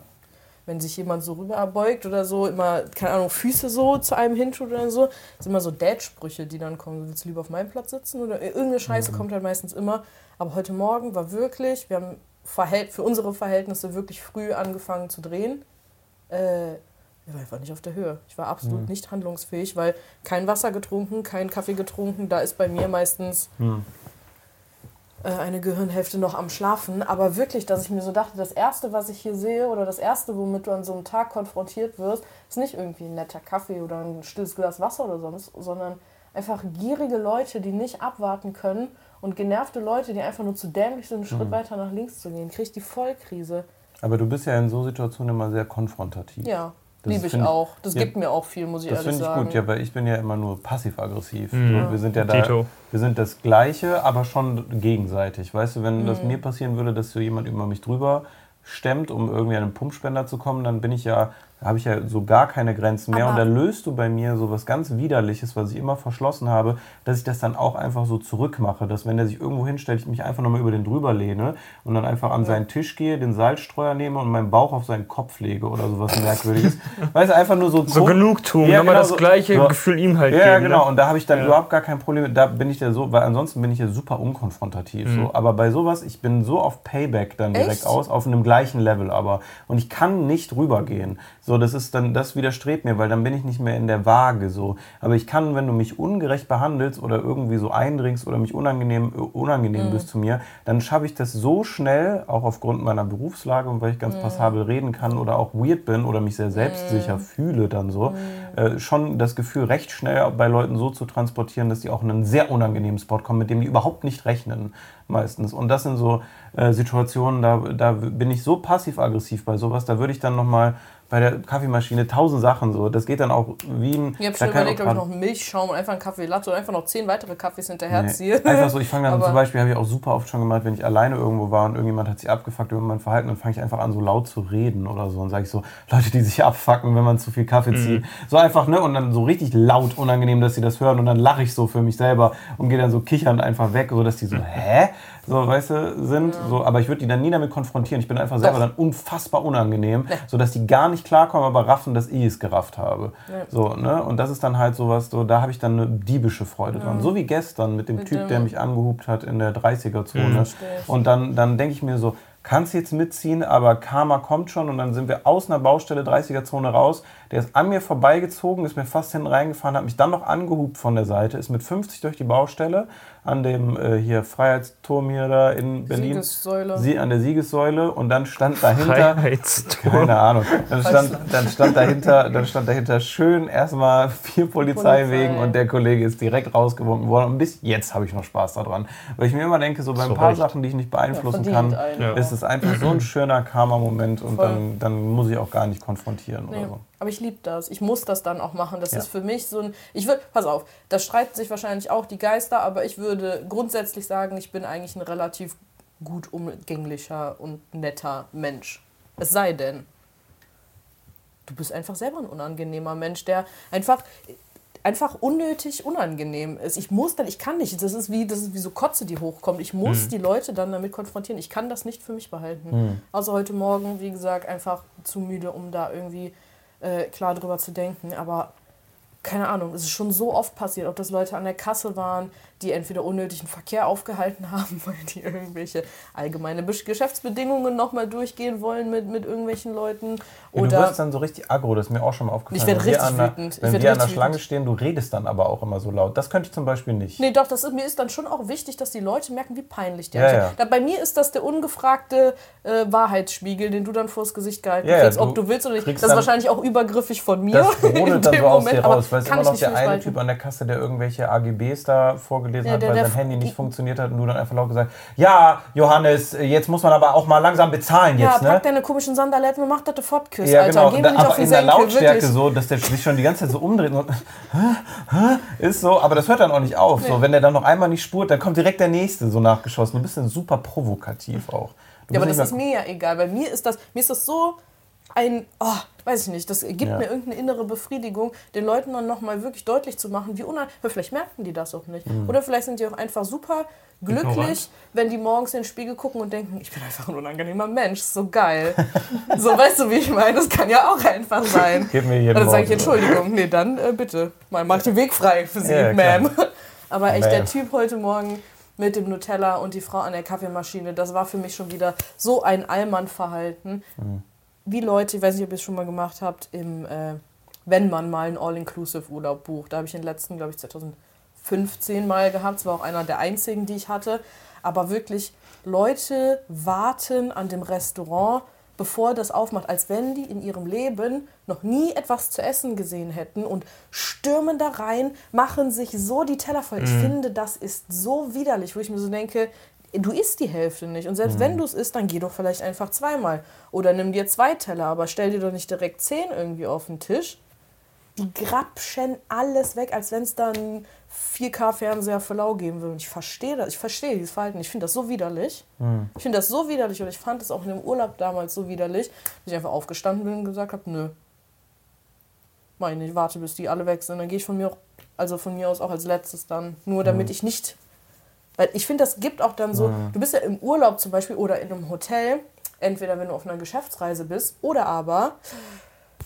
wenn sich jemand so rüberbeugt oder so, immer, keine Ahnung, Füße so zu einem hintut oder so, das sind immer so Dad-Sprüche, die dann kommen. Willst du lieber auf meinem Platz sitzen? Oder irgendeine Scheiße kommt halt meistens immer. Aber heute Morgen war wirklich, wir haben für unsere Verhältnisse wirklich früh angefangen zu drehen. Äh, ich war einfach nicht auf der Höhe. Ich war absolut nicht handlungsfähig, weil kein Wasser getrunken, kein Kaffee getrunken. Da ist bei mir meistens Hm. äh, eine Gehirnhälfte noch am Schlafen. Aber wirklich, dass ich mir so dachte, das Erste, was ich hier sehe oder das Erste, womit du an so einem Tag konfrontiert wirst, ist nicht irgendwie ein netter Kaffee oder ein stilles Glas Wasser oder sonst, sondern einfach gierige Leute, die nicht abwarten können und genervte Leute, die einfach nur zu dämlich sind, einen Schritt weiter nach links zu gehen. Krieg ich die Vollkrise. Aber du bist ja in so Situationen immer sehr konfrontativ. Ja, Das liebe ich find- auch. Das ja, gibt mir auch viel, muss ich Das ehrlich finde ich sagen. gut, ja, weil ich bin ja immer nur passiv-aggressiv. Mhm. Wir sind ja da, Dito. wir sind das Gleiche, aber schon gegenseitig. Weißt du, wenn Mhm. das mir passieren würde, dass so jemand über mich drüber stemmt, um irgendwie an einen Pumpspender zu kommen, dann bin ich ja, habe ich ja so gar keine Grenzen mehr. Aber- und da löst du bei mir so was ganz Widerliches, was ich immer verschlossen habe, dass ich das dann auch einfach so zurückmache. Dass wenn der sich irgendwo hinstellt, ich mich einfach nochmal über den drüber lehne und dann einfach an seinen Tisch gehe, den Salzstreuer nehme und meinen Bauch auf seinen Kopf lege oder sowas merkwürdiges. weißt du, einfach nur so So Genugtuung, Ja, nochmal genau das so. gleiche So. Gefühl ihm halt ja, geben. genau. Ne? Und da habe ich dann Ja. überhaupt gar kein Problem. mit. Da bin ich ja so, weil ansonsten bin ich ja super unkonfrontativ. Mhm. So. Aber bei sowas, ich bin so auf Payback dann direkt Echt? aus, auf einem gleichen Level aber. Und ich kann nicht rübergehen. So, das ist dann, das widerstrebt mir, weil dann bin ich nicht mehr in der Waage so. Aber ich kann, wenn du mich ungerecht behandelst oder irgendwie so eindringst oder mich unangenehm, äh, unangenehm Mhm. bist zu mir, dann schaffe ich das so schnell, auch aufgrund meiner Berufslage und weil ich Mhm. ganz passabel reden kann oder auch weird bin oder mich sehr selbstsicher fühle dann so, Mhm. äh, schon das Gefühl recht schnell bei Leuten so zu transportieren, dass die auch in einen sehr unangenehmen Spot kommen, mit dem die überhaupt nicht rechnen meistens. Und das sind so äh, Situationen, da, da bin ich so passiv-aggressiv bei sowas, da würde ich dann nochmal bei der Kaffeemaschine tausend Sachen so, das geht dann auch wie ein... Ich habe schon überlegt, ob ich noch Milchschaum und einfach einen Kaffee Latte und einfach noch zehn weitere Kaffees hinterherziehe. Nee. Einfach so, ich fange dann Aber- zum Beispiel, habe ich auch super oft schon gemacht, wenn ich alleine irgendwo war und irgendjemand hat sich abgefuckt über mein Verhalten, dann fange ich einfach an, so laut zu reden oder so. Und sage ich so, Leute, die sich abfucken, wenn man zu viel Kaffee zieht. So einfach, ne? Und dann so richtig laut unangenehm, dass sie das hören. Und dann lache ich so für mich selber und gehe dann so kichernd einfach weg, so dass die so, hä? So, weißt du, sind. So, aber ich würde die dann nie damit konfrontieren. Ich bin einfach selber Doch. dann unfassbar unangenehm, sodass die gar nicht klarkommen, aber raffen, dass ich es gerafft habe. Ja. So, ne? Und das ist dann halt sowas, so, da habe ich dann eine diebische Freude dran. So wie gestern mit dem Mit Typ, dem- der mich angehupt hat in der 30er-Zone. Verstehe ich. Und dann, dann denke ich mir so, kannst jetzt mitziehen, aber Karma kommt schon. Und dann sind wir aus einer Baustelle 30er-Zone raus. Der ist an mir vorbeigezogen, ist mir fast hinten reingefahren, hat mich dann noch angehupt von der Seite, ist mit 50 durch die Baustelle an dem äh, hier Freiheitsturm hier da in Berlin. Siegessäule. Sie an der Siegessäule und dann stand dahinter. Freiheitstor. Keine Ahnung. Dann stand, dann stand dahinter, dann stand dahinter schön erstmal vier Polizeiwegen Polizei. und der Kollege ist direkt rausgewunken worden. Und bis jetzt habe ich noch Spaß daran. Weil ich mir immer denke, so bei ein Zu paar Recht. Sachen, die ich nicht beeinflussen Ja, kann, einen. Ja. ist es einfach so ein schöner Karma-Moment und dann, dann muss ich auch gar nicht konfrontieren Nee, oder so. Aber ich liebe das. Ich muss das dann auch machen. Das Ja. ist für mich so ein. Ich würde, pass auf, da streiten sich wahrscheinlich auch die Geister, aber ich würde grundsätzlich sagen, ich bin eigentlich ein relativ gut umgänglicher und netter Mensch. Es sei denn, du bist einfach selber ein unangenehmer Mensch, der einfach einfach unnötig unangenehm ist. Ich muss dann, ich kann nicht. Das ist wie, das ist wie so Kotze, die hochkommt. Ich muss die Leute dann damit konfrontieren. Ich kann das nicht für mich behalten. Also heute Morgen, wie gesagt, einfach zu müde, um da irgendwie äh, klar drüber zu denken. Aber keine Ahnung, es ist schon so oft passiert, ob das Leute an der Kasse waren, die entweder unnötigen Verkehr aufgehalten haben, weil die irgendwelche allgemeine Geschäftsbedingungen nochmal durchgehen wollen mit, mit irgendwelchen Leuten. Ja, du Oder wirst dann so richtig aggro, das ist mir auch schon mal aufgefallen. Ich werd Wenn wir richtig an der- wütend. Ich Wenn werd wir an der Schlange wütend. stehen, du redest dann aber auch immer so laut. Das könnte ich zum Beispiel nicht. Nee, doch, das ist, mir ist dann schon auch wichtig, dass die Leute merken, wie peinlich der Ja, ist. ja. Bei mir ist das der ungefragte äh, Wahrheitsspiegel, den du dann vors Gesicht gehalten Ja, kriegst, ob du willst oder nicht. Das ist wahrscheinlich auch übergriffig von mir. Das in brodelt dann dem so aus dir Moment, aber raus. Das weiß immer ich noch der eine. Typ an der Kasse, der irgendwelche AGBs da vorgelesen Ja, hat, der- weil der- sein Handy nicht funktioniert hat und du dann einfach laut gesagt ja, Johannes, jetzt muss man aber auch mal langsam bezahlen Ja, jetzt, ne? pack deine komischen Sandaletten und mach das Fortküss, Ja, Alter. genau. Geh Da, aber in der Lautstärke wirklich. so, dass der sich schon die ganze Zeit so umdreht und ist so, aber das hört dann auch nicht auf. So, wenn der dann noch einmal nicht spurt, dann kommt direkt der nächste so nachgeschossen. Du bist dann super provokativ auch. Du Ja, aber das ist mir ja egal, weil mir ist das, mir ist das so ein, oh, weiß ich nicht, das gibt Ja. mir irgendeine innere Befriedigung, den Leuten dann nochmal wirklich deutlich zu machen, wie unangenehm, vielleicht merken die das auch nicht. Mhm. Oder vielleicht sind die auch einfach super glücklich, Ignorant. wenn die morgens in den Spiegel gucken und denken, ich bin einfach ein unangenehmer Mensch, so geil. so, weißt du, wie ich meine? Das kann ja auch einfach sein. Geht mir jeden Und dann sage ich. Entschuldigung, nee, dann äh, bitte, mal mach den Weg frei für Sie, Ja. Ma'am. Aber echt, der Ma'am. Typ heute Morgen mit dem Nutella und die Frau an der Kaffeemaschine, das war für mich schon wieder so ein Allmann-Verhalten. Mhm. Wie Leute, ich weiß nicht, ob ihr es schon mal gemacht habt, im, äh, wenn man mal einen All-Inclusive-Urlaub bucht. Da habe ich den letzten, glaube ich, 2015 mal gehabt. Es war auch einer der einzigen, die ich hatte. Aber wirklich, Leute warten an dem Restaurant, bevor das aufmacht, als wenn die in ihrem Leben noch nie etwas zu essen gesehen hätten und stürmen da rein, machen sich so die Teller voll. Ich finde, das ist so widerlich, wo ich mir so denke, du isst die Hälfte nicht. Und selbst wenn du es isst, dann geh doch vielleicht einfach zweimal. Oder nimm dir zwei Teller, aber stell dir doch nicht direkt zehn irgendwie auf den Tisch. Die grapschen alles weg, als wenn es dann 4K-Fernseher für lau geben würde. Und ich verstehe das, ich verstehe dieses Verhalten. Ich finde das so widerlich. Ich finde das so widerlich und ich fand es auch in dem Urlaub damals so widerlich, dass ich einfach aufgestanden bin und gesagt habe, nö. Meine, ich warte, bis die alle weg sind. Dann gehe ich von mir auch, also von mir aus auch als letztes dann. Nur damit ich nicht. Weil ich finde, das gibt auch dann so, du bist ja im Urlaub zum Beispiel oder in einem Hotel, entweder wenn du auf einer Geschäftsreise bist oder aber,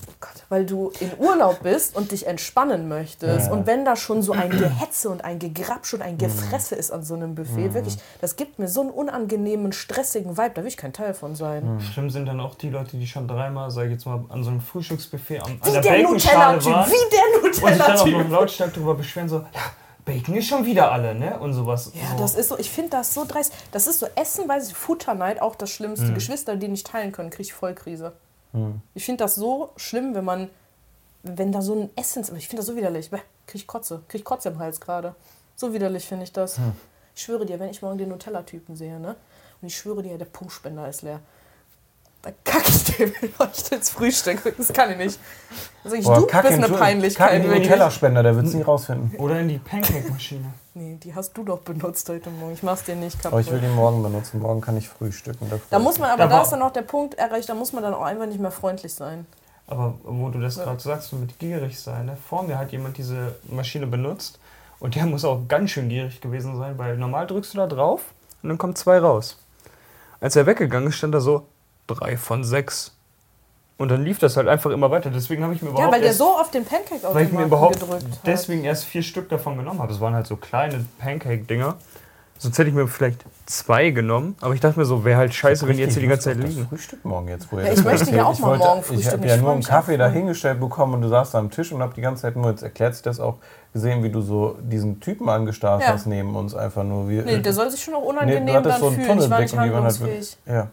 oh Gott, weil du in Urlaub bist und dich entspannen möchtest. Ja. Und wenn da schon so ein Gehetze und ein Gegrapsch und ein Gefresse ist an so einem Buffet, wirklich, das gibt mir so einen unangenehmen, stressigen Vibe, da will ich kein Teil von sein. Schlimm sind dann auch die Leute, die schon dreimal, sag ich jetzt mal, an so einem Frühstücksbuffet am, Wie an der der Baconschale Nutella-Typ, waren wie der und sich dann auch Nutella-Typ. noch lautstark darüber beschweren, so, ja, Bacon ist schon wieder alle, ne? Und sowas. Ja, so. das ist so, ich finde das so dreist. Das ist so Essen, weiß ich, Futterneid, auch das Schlimmste. Mhm. Geschwister, die nicht teilen können, kriege ich Vollkrise. Ich finde das so schlimm, wenn man, wenn da so ein Essens, ich finde das so widerlich. Bäh, Krieg ich Kotze, krieg ich Kotze im Hals gerade. So widerlich finde ich das. Ich schwöre dir, wenn ich morgen den Nutella-Typen sehe, ne? Und ich schwöre dir, der Pumpspender ist leer. Dann kacke ich dem leuchtet ins Frühstück. Das kann ich nicht. Also ich, Boah, du kack bist in- eine kack Peinlichkeit. in den. Nutella-Spender, der wird es nie rausfinden. Oder in die Pancake-Maschine. Nee, die hast du doch benutzt heute Morgen. Ich mach's dir nicht kaputt. Aber ich will den morgen benutzen. Morgen kann ich frühstücken. Da Da muss man aber, Da da ist dann auch der Punkt erreicht, da muss man dann auch einfach nicht mehr freundlich sein. Aber wo du das gerade sagst, mit gierig sein, ne? vor mir hat jemand diese Maschine benutzt und der muss auch ganz schön gierig gewesen sein, weil normal drückst du da drauf und dann kommen zwei raus. Als er weggegangen ist, stand da so drei von sechs. Und dann lief das halt einfach immer weiter. Deswegen habe ich mir Ja, überhaupt weil der erst, so auf den pancake weil ich mir überhaupt gedrückt hat. deswegen erst vier Stück davon genommen habe. Es waren halt so kleine Pancake-Dinger. Sonst hätte ich mir vielleicht zwei genommen. Aber ich dachte mir so, wäre halt scheiße, wenn die jetzt hier die ganze Zeit liegen. Frühstück morgen jetzt, wo Ja, ich möchte ja auch Ich mal wollte- morgen Ich frühstücken. habe ja Ich nur einen Kaffee auch da voll. hingestellt bekommen und du saßt da am Tisch und habe die ganze Zeit nur, jetzt erklärt sich das auch, gesehen, wie du so diesen Typen angestarrt Ja. hast neben uns einfach nur. Wie, Nee, der soll sich schon auch Nee, unangenehm du hattest dann so einen fühlen. Ich war Tunnelblick nicht und die waren halt. Ja.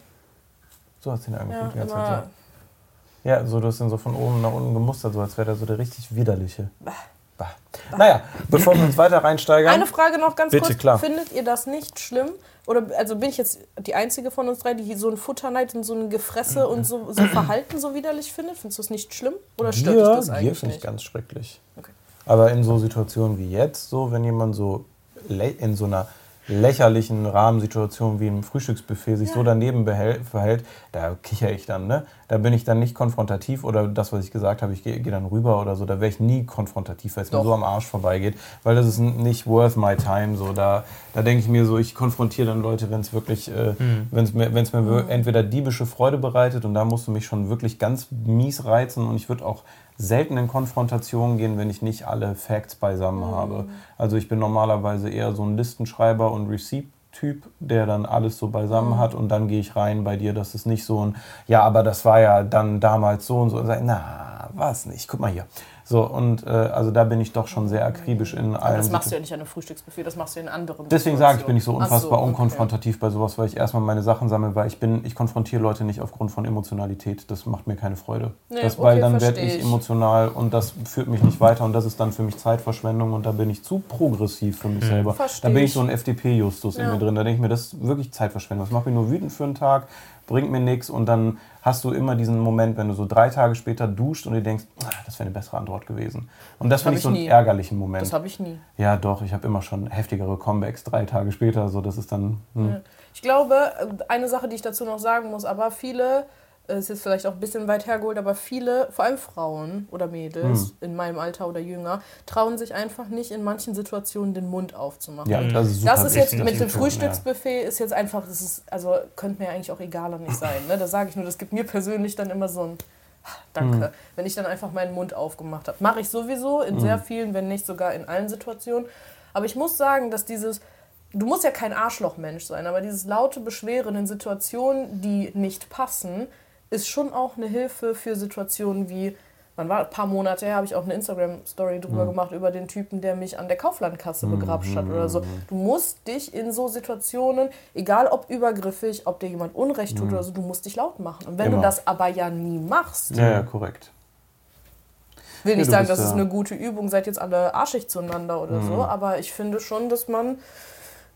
So hast du ihn Ja, angeguckt die ganze Zeit. immer, So. Ja, so du hast ihn so von oben nach unten gemustert, so als wäre der so der richtig widerliche. Bah. Bah. Naja, bevor wir uns weiter reinsteigern. Eine Frage noch ganz Bitte, kurz. klar. Findet ihr das nicht schlimm? Oder also bin ich jetzt die einzige von uns drei, die so ein Futterneid und so ein Gefresse und so, so Verhalten so widerlich findet? Findest du das nicht schlimm? Oder stört dich Gier, das eigentlich finde ich nicht? ganz schrecklich. Okay. Aber in so Situationen wie jetzt, so wenn jemand so in so einer lächerlichen Rahmensituation wie im Frühstücksbuffet sich so daneben behält, verhält, da kichere ich dann. Ne? Da bin ich dann nicht konfrontativ oder das, was ich gesagt habe, ich gehe geh dann rüber oder so. Da wäre ich nie konfrontativ, weil es mir so am Arsch vorbeigeht. Weil das ist nicht worth my time. So. Da, da denke ich mir so, ich konfrontiere dann Leute, wenn es wirklich, äh, wenn es mir, wenn's mir wir- entweder diebische Freude bereitet und da musst du mich schon wirklich ganz mies reizen und ich würde auch selten in Konfrontationen gehen, wenn ich nicht alle Facts beisammen habe. Also ich bin normalerweise eher so ein Listenschreiber und Receipt-Typ, der dann alles so beisammen hat und dann gehe ich rein bei dir. Das ist nicht so ein, ja, aber das war ja dann damals so und so. Und sag, na, war es nicht. Guck mal hier. So, und äh, also da bin ich doch schon sehr akribisch in Aber allen das machst du ja nicht an einem Frühstücksbuffet, das machst du in anderen Deswegen sage ich, bin ich so unfassbar so, okay. unkonfrontativ bei sowas, weil ich erstmal meine Sachen sammle, weil ich bin, ich konfrontiere Leute nicht aufgrund von Emotionalität. Das macht mir keine Freude. Nee, das, weil okay, dann werde ich emotional und das führt mich nicht weiter und das ist dann für mich Zeitverschwendung und da bin ich zu progressiv für mich selber. Versteh Da bin ich so ein FDP-Justus in Ja. mir drin. Da denke ich mir, das ist wirklich Zeitverschwendung. Das macht mich nur wütend für einen Tag, bringt mir nichts und dann hast du immer diesen Moment, wenn du so drei Tage später duscht und dir denkst, ah, das wäre eine bessere Antwort gewesen. Und das hab finde ich so einen nie. ärgerlichen Moment. Das habe ich nie. Ja, doch, ich habe immer schon heftigere Comebacks drei Tage später. So, das ist dann. Hm. Ich glaube, eine Sache, die ich dazu noch sagen muss, aber viele, äh, ist jetzt vielleicht auch ein bisschen weit hergeholt, aber viele, vor allem Frauen oder Mädels Hm. in meinem Alter oder jünger, trauen sich einfach nicht in manchen Situationen den Mund aufzumachen. Ja, das ist super Das ist jetzt mit dem Frühstücksbuffet ist jetzt einfach, das ist, also könnte mir eigentlich auch egaler nicht sein. Ne? Da sage ich nur, das gibt mir persönlich dann immer so ein "Ah, Danke. Hm. Wenn ich dann einfach meinen Mund aufgemacht habe. Mache ich sowieso in sehr vielen, wenn nicht sogar in allen Situationen. Aber ich muss sagen, dass dieses, du musst ja kein Arschlochmensch sein, aber dieses laute Beschweren in Situationen, die nicht passen, ist schon auch eine Hilfe für Situationen wie, wann war ein paar Monate her, habe ich auch eine Instagram-Story drüber gemacht über den Typen, der mich an der Kauflandkasse begrapscht hat oder so. Du musst dich in so Situationen, egal ob übergriffig, ob dir jemand Unrecht tut oder so, du musst dich laut machen. Und wenn Immer. du das aber ja nie machst, Ja, ja, korrekt. will nicht du sagen, das ist ja- eine gute Übung, seid jetzt alle arschig zueinander oder Mhm. so, aber ich finde schon, dass man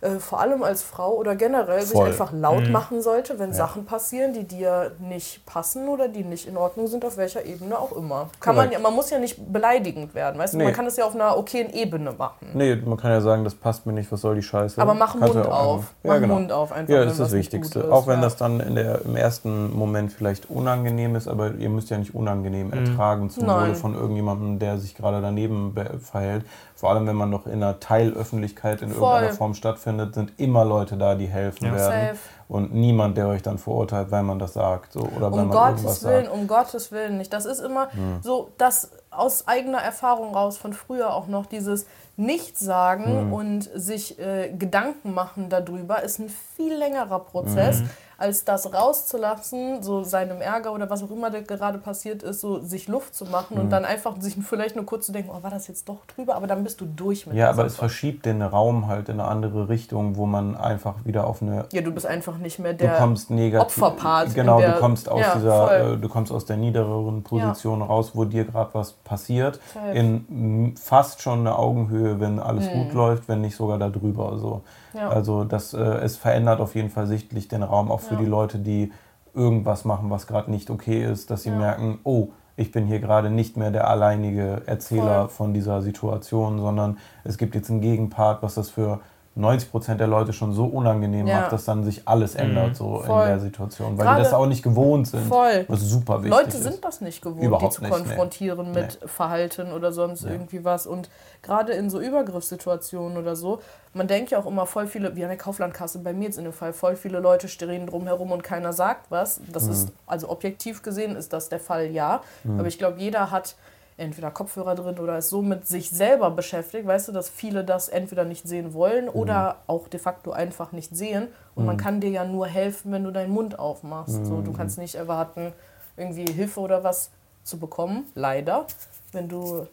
äh, vor allem als Frau oder generell sich Voll. einfach laut Mhm. machen sollte, wenn Sachen passieren, die dir nicht passen oder die nicht in Ordnung sind, auf welcher Ebene auch immer. Kann man, ja, man muss ja nicht beleidigend werden, weißt du? Nee. Man kann es ja auf einer okayen Ebene machen. Nee, man kann ja sagen, das passt mir nicht, was soll die Scheiße. Aber mach den Kannst Mund ja auf. Mach Ja, den genau. Mund auf einfach. Ja, das ist das Wichtigste. ist, Auch wenn ja. das dann in der, im ersten Moment vielleicht unangenehm ist, aber ihr müsst ja nicht unangenehm ertragen zum Nein. Wohle von irgendjemandem, der sich gerade daneben be- verhält. Vor allem, wenn man noch in einer Teilöffentlichkeit in Voll. irgendeiner Form stattfindet, sind immer Leute da, die helfen Ja. werden. Safe. Und niemand, der euch dann verurteilt, weil man das sagt. So, oder Um man irgendwas Gottes Willen, sagt. um Gottes Willen nicht. Das ist immer so, das aus eigener Erfahrung raus von früher auch noch dieses Nichtsagen und sich äh, Gedanken machen darüber ist ein viel längerer Prozess, als das rauszulassen, so seinem Ärger oder was auch immer da gerade passiert ist, so sich Luft zu machen und dann einfach sich vielleicht nur kurz zu denken, oh, war das jetzt doch drüber, aber dann bist du durch mit Ja, aber es Sache. verschiebt den Raum halt in eine andere Richtung, wo man einfach wieder auf eine Ja, du bist einfach nicht mehr du der kommst negativ. Opferpart in Genau, der- du kommst aus Ja, dieser, äh, du kommst aus der niedereren Position raus, wo dir gerade was passiert. Safe. In fast schon eine Augenhöhe, wenn alles gut läuft, wenn nicht sogar darüber. So. Mhm. Ja. Also das, äh, es verändert auf jeden Fall sichtlich den Raum auch für Ja. die Leute, die irgendwas machen, was gerade nicht okay ist, dass sie Ja. merken, oh, ich bin hier gerade nicht mehr der alleinige Erzähler Voll. von dieser Situation, sondern es gibt jetzt einen Gegenpart, was das für 90 Prozent der Leute schon so unangenehm Ja. macht, dass dann sich alles ändert so Voll. in der Situation, weil Gerade- die das auch nicht gewohnt sind. Voll. Was super wichtig Leute ist. sind das nicht gewohnt, Überhaupt die zu nicht, nee. konfrontieren mit Verhalten oder sonst irgendwie was. Und gerade in so Übergriffssituationen oder so, man denkt ja auch immer voll viele, wie an der Kauflandkasse, bei mir jetzt in dem Fall, voll viele Leute stehen drumherum und keiner sagt was. Das ist, also objektiv gesehen ist das der Fall, ja. Aber ich glaube, jeder hat entweder Kopfhörer drin oder ist so mit sich selber beschäftigt, weißt du, dass viele das entweder nicht sehen wollen oder auch de facto einfach nicht sehen. Und man kann dir ja nur helfen, wenn du deinen Mund aufmachst. So, du kannst nicht erwarten, irgendwie Hilfe oder was zu bekommen, leider, wenn du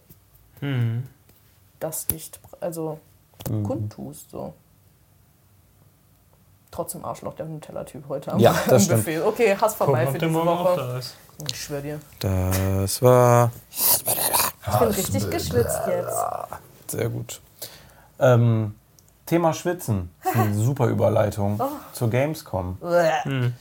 Hm. das nicht, also kundtust. So. Trotzdem Arschloch, der Nutella-Typ heute am, Ja, das am stimmt. Befehl. Okay, Hass vorbei Gucken, für diese Woche. Ich schwöre dir. Das war Ich bin richtig geschwitzt jetzt. sehr gut. Ähm, Thema Schwitzen. Eine super Überleitung Oh. zur Gamescom. Hm.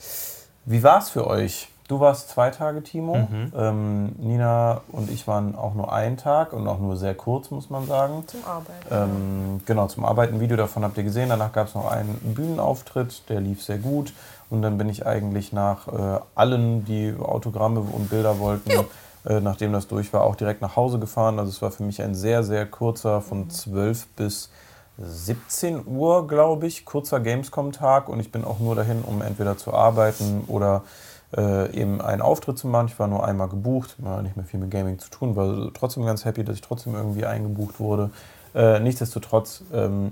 Wie war es für euch? Du warst zwei Tage, Timo. Mhm. Ähm, Nina und ich waren auch nur einen Tag und auch nur sehr kurz, muss man sagen. Zum Arbeiten. Ähm, genau, zum Arbeiten. Ein Video davon habt ihr gesehen. Danach gab es noch einen Bühnenauftritt, der lief sehr gut. Und dann bin ich eigentlich nach äh, allen, die Autogramme und Bilder wollten, äh, nachdem das durch war, auch direkt nach Hause gefahren. Also es war für mich ein sehr, sehr kurzer, von 12 bis 17 Uhr, glaube ich, kurzer Gamescom-Tag. Und ich bin auch nur dahin, um entweder zu arbeiten oder äh, eben einen Auftritt zu machen. Ich war nur einmal gebucht, war nicht mehr viel mit Gaming zu tun, war trotzdem ganz happy, dass ich trotzdem irgendwie eingebucht wurde. Äh, nichtsdestotrotz ähm,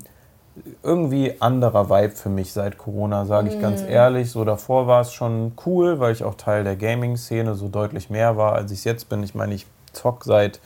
irgendwie anderer Vibe für mich seit Corona, sage ich ganz ehrlich. So davor war es schon cool, weil ich auch Teil der Gaming-Szene so deutlich mehr war, als ich es jetzt bin. Ich meine, ich zock seit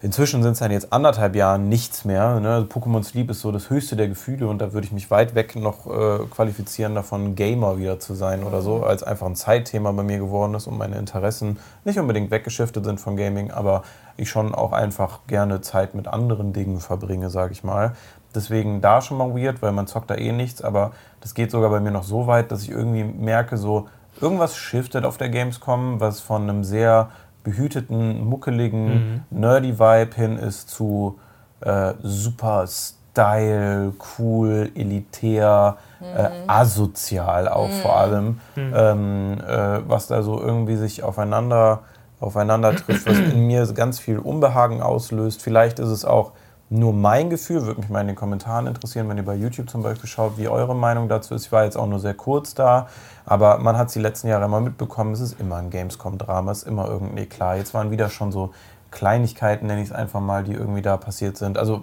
Inzwischen sind es dann jetzt anderthalb Jahre nichts mehr. Ne? Also Pokémon Sleep ist so das höchste der Gefühle und da würde ich mich weit weg noch äh, qualifizieren, davon Gamer wieder zu sein oder so, als einfach ein Zeitthema bei mir geworden ist und meine Interessen nicht unbedingt weggeschiftet sind von Gaming, aber ich schon auch einfach gerne Zeit mit anderen Dingen verbringe, sage ich mal. Deswegen da schon mal weird, weil man zockt da eh nichts, aber das geht sogar bei mir noch so weit, dass ich irgendwie merke, so irgendwas shiftet auf der Gamescom, was von einem sehr behüteten, muckeligen, mhm. nerdy Vibe hin ist zu äh, super Style, cool, elitär, äh, mhm. äh, asozial auch mhm. vor allem, mhm. ähm, äh, was da so irgendwie sich aufeinander, aufeinander trifft, was in mir ganz viel Unbehagen auslöst. Vielleicht ist es auch nur mein Gefühl, würde mich mal in den Kommentaren interessieren, wenn ihr bei YouTube zum Beispiel schaut, wie eure Meinung dazu ist. Ich war jetzt auch nur sehr kurz da, aber man hat es die letzten Jahre immer mitbekommen, es ist immer ein Gamescom-Drama, es ist immer irgendwie klar. Jetzt waren wieder schon so Kleinigkeiten, nenne ich es einfach mal, die irgendwie da passiert sind. Also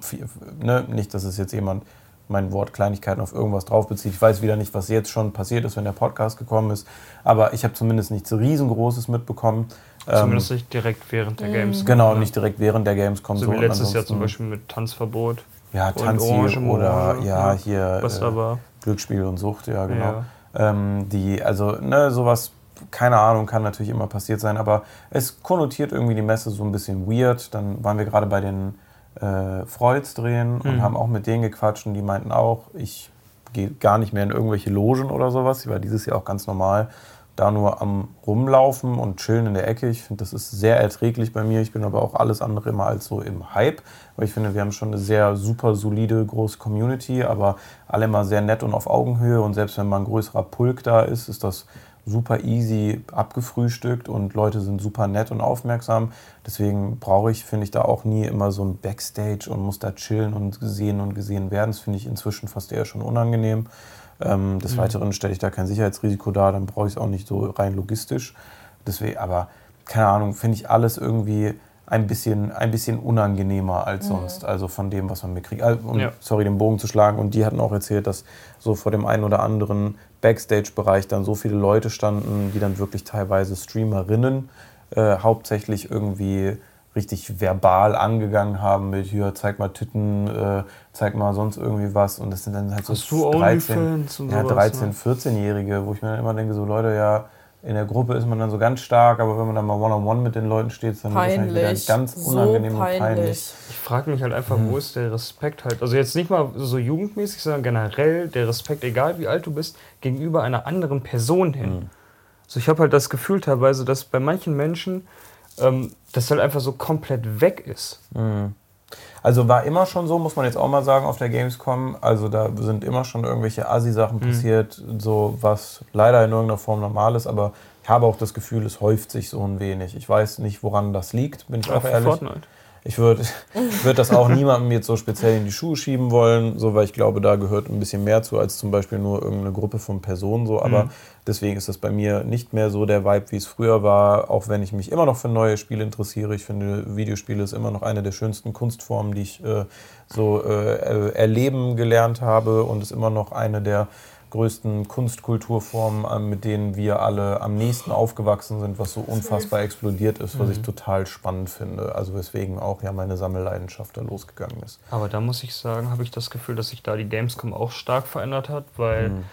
ne, nicht, dass es jetzt jemand mein Wort Kleinigkeiten auf irgendwas drauf bezieht. Ich weiß wieder nicht, was jetzt schon passiert ist, wenn der Podcast gekommen ist, aber ich habe zumindest nichts riesengroßes mitbekommen. Zumindest ähm, nicht direkt während der Games. Genau, ja. nicht direkt während der Games kommen. So, so wie letztes Jahr zum Beispiel mit Tanzverbot. Ja, Tanzi oder ja, hier was äh. Glücksspiel und Sucht, ja genau. Ja. Ähm, die, also ne, sowas, keine Ahnung, kann natürlich immer passiert sein, aber es konnotiert irgendwie die Messe so ein bisschen weird. Dann waren wir gerade bei den äh, Freuds drehen und mhm. haben auch mit denen gequatscht und die meinten auch, ich gehe gar nicht mehr in irgendwelche Logen oder sowas. Ich war dieses Jahr auch ganz normal da nur am Rumlaufen und Chillen in der Ecke. Ich finde, das ist sehr erträglich bei mir. Ich bin aber auch alles andere immer als so im Hype, weil ich finde, wir haben schon eine sehr super solide, große Community, aber alle immer sehr nett und auf Augenhöhe. Und selbst wenn mal ein größerer Pulk da ist, ist das super easy abgefrühstückt und Leute sind super nett und aufmerksam. Deswegen brauche ich, finde ich, da auch nie immer so ein Backstage und muss da chillen und gesehen und gesehen werden. Das finde ich inzwischen fast eher schon unangenehm. Ähm, des mhm. Weiteren stelle ich da kein Sicherheitsrisiko dar, dann brauche ich es auch nicht so rein logistisch. Deswegen, aber keine Ahnung, finde ich alles irgendwie ein bisschen, ein bisschen unangenehmer als mhm. sonst. Also von dem, was man mitkriegt. Also, um, ja. Sorry, den Bogen zu schlagen. Und die hatten auch erzählt, dass so vor dem einen oder anderen Backstage-Bereich dann so viele Leute standen, die dann wirklich teilweise Streamerinnen äh, hauptsächlich irgendwie richtig verbal angegangen haben mit hier, zeig mal Titten, äh, zeig mal sonst irgendwie was. Und das sind dann halt so Hast du 13, ja, 13 ne? 14-Jährige, wo ich mir dann immer denke, so Leute, ja, in der Gruppe ist man dann so ganz stark, aber wenn man dann mal one-on-one -on -one mit den Leuten steht, dann peinlich. ist das ganz unangenehm so peinlich. und peinlich. Ich frage mich halt einfach, mhm. wo ist der Respekt halt? Also jetzt nicht mal so jugendmäßig, sondern generell der Respekt, egal wie alt du bist, gegenüber einer anderen Person hin. Mhm. Also ich habe halt das Gefühl teilweise, dass bei manchen Menschen ähm, das halt einfach so komplett weg ist. Mhm. Also war immer schon so, muss man jetzt auch mal sagen, auf der Gamescom. Also da sind immer schon irgendwelche Assi-Sachen mhm. passiert, so was leider in irgendeiner Form normal ist, aber ich habe auch das Gefühl, es häuft sich so ein wenig. Ich weiß nicht, woran das liegt, bin ich auch ehrlich. Fortnite. Ich würde würd das auch niemandem jetzt so speziell in die Schuhe schieben wollen, so, weil ich glaube, da gehört ein bisschen mehr zu als zum Beispiel nur irgendeine Gruppe von Personen. So. Aber mhm. deswegen ist das bei mir nicht mehr so der Vibe, wie es früher war, auch wenn ich mich immer noch für neue Spiele interessiere. Ich finde, Videospiele ist immer noch eine der schönsten Kunstformen, die ich äh, so äh, erleben gelernt habe und ist immer noch eine der größten Kunstkulturformen, äh, mit denen wir alle am nächsten aufgewachsen sind, was so unfassbar explodiert ist, was mhm. ich total spannend finde. Also weswegen auch ja meine Sammelleidenschaft da losgegangen ist. Aber da muss ich sagen, habe ich das Gefühl, dass sich da die Gamescom auch stark verändert hat, weil mhm.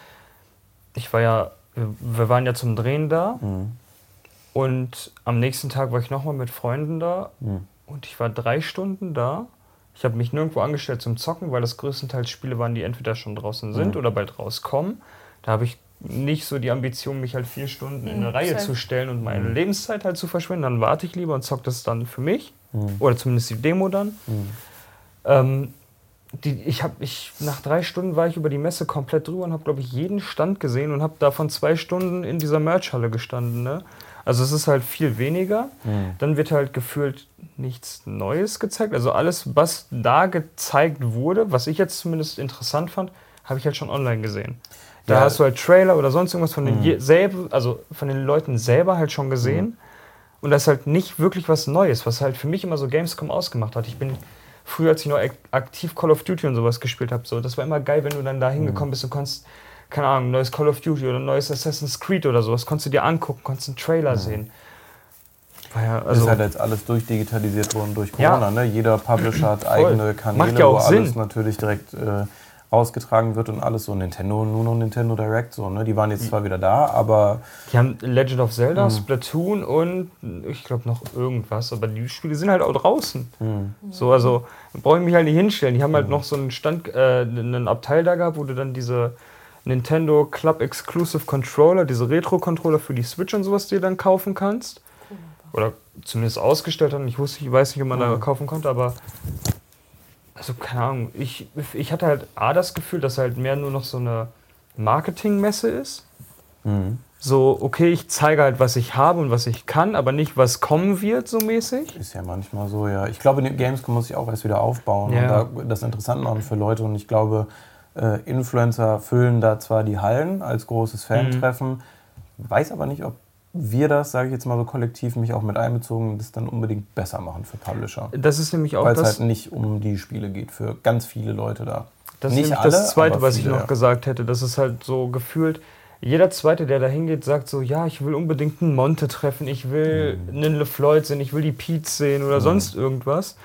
ich war ja, wir waren ja zum Drehen da mhm. und am nächsten Tag war ich nochmal mit Freunden da mhm. und ich war drei Stunden da ich habe mich nirgendwo angestellt zum Zocken, weil das größtenteils Spiele waren, die entweder schon draußen sind mhm. oder bald rauskommen. Da habe ich nicht so die Ambition, mich halt vier Stunden in eine mhm. Reihe zu stellen und meine mhm. Lebenszeit halt zu verschwenden. Dann warte ich lieber und zocke das dann für mich. Mhm. Oder zumindest die Demo dann. Mhm. Ähm, die, ich habe ich nach drei Stunden war ich über die Messe komplett drüber und habe glaube ich jeden Stand gesehen und habe davon zwei Stunden in dieser Merchhalle gestanden. Ne? Also es ist halt viel weniger. Mhm. Dann wird halt gefühlt nichts Neues gezeigt. Also alles, was da gezeigt wurde, was ich jetzt zumindest interessant fand, habe ich halt schon online gesehen. Da ja. hast du halt Trailer oder sonst irgendwas von den, mhm. selben, also von den Leuten selber halt schon gesehen. Mhm. Und das ist halt nicht wirklich was Neues, was halt für mich immer so Gamescom ausgemacht hat. Ich bin früher, als ich noch aktiv Call of Duty und sowas gespielt habe, so, das war immer geil, wenn du dann da hingekommen mhm. bist und konntest keine Ahnung, neues Call of Duty oder neues Assassin's Creed oder sowas, konntest du dir angucken, konntest einen Trailer ja. sehen. Ja, ist also, halt jetzt alles durchdigitalisiert worden durch Corona. Ja. Ne? Jeder Publisher hat eigene Kanäle, ja wo alles Sinn. natürlich direkt äh, rausgetragen wird und alles so Nintendo, nur noch Nintendo Direct. So, ne? Die waren jetzt zwar wieder da, aber die haben Legend of Zelda, Mhm. Splatoon und ich glaube noch irgendwas, aber die Spiele sind halt auch draußen. hm, So, also brauche ich mich halt nicht hinstellen. Die haben halt noch so einen Stand, äh, einen Abteil da gehabt, wo du dann diese Nintendo Club Exclusive Controller, diese Retro-Controller für die Switch und sowas dir dann kaufen kannst. Oder zumindest ausgestellt haben. Ich wusste, ich weiß nicht, ob man da Mhm. kaufen konnte, aber also keine Ahnung. Ich, ich hatte halt A das Gefühl, dass halt mehr nur noch so eine Marketingmesse ist. hm. So, okay, ich zeige halt, was ich habe und was ich kann, aber nicht, was kommen wird, so mäßig. Ist ja manchmal so, ja. Ich glaube, die Gamescom muss sich auch erst wieder aufbauen Ja. und da, das interessant machen für Leute. Und ich glaube, äh, Influencer füllen da zwar die Hallen als großes Fan-Treffen, weiß aber nicht, ob wir das, sage ich jetzt mal so kollektiv, mich auch mit einbezogen, das dann unbedingt besser machen für Publisher. Das ist nämlich auch Weil es halt nicht um die Spiele geht, für ganz viele Leute da. Das Nicht ist nämlich alle, das Zweite, was ich noch gesagt hätte. Das ist halt so gefühlt, jeder Zweite, der da hingeht, sagt so, ja, ich will unbedingt einen Monte treffen, ich will Mhm. einen LeFloid sehen, ich will die Pete sehen oder sonst irgendwas.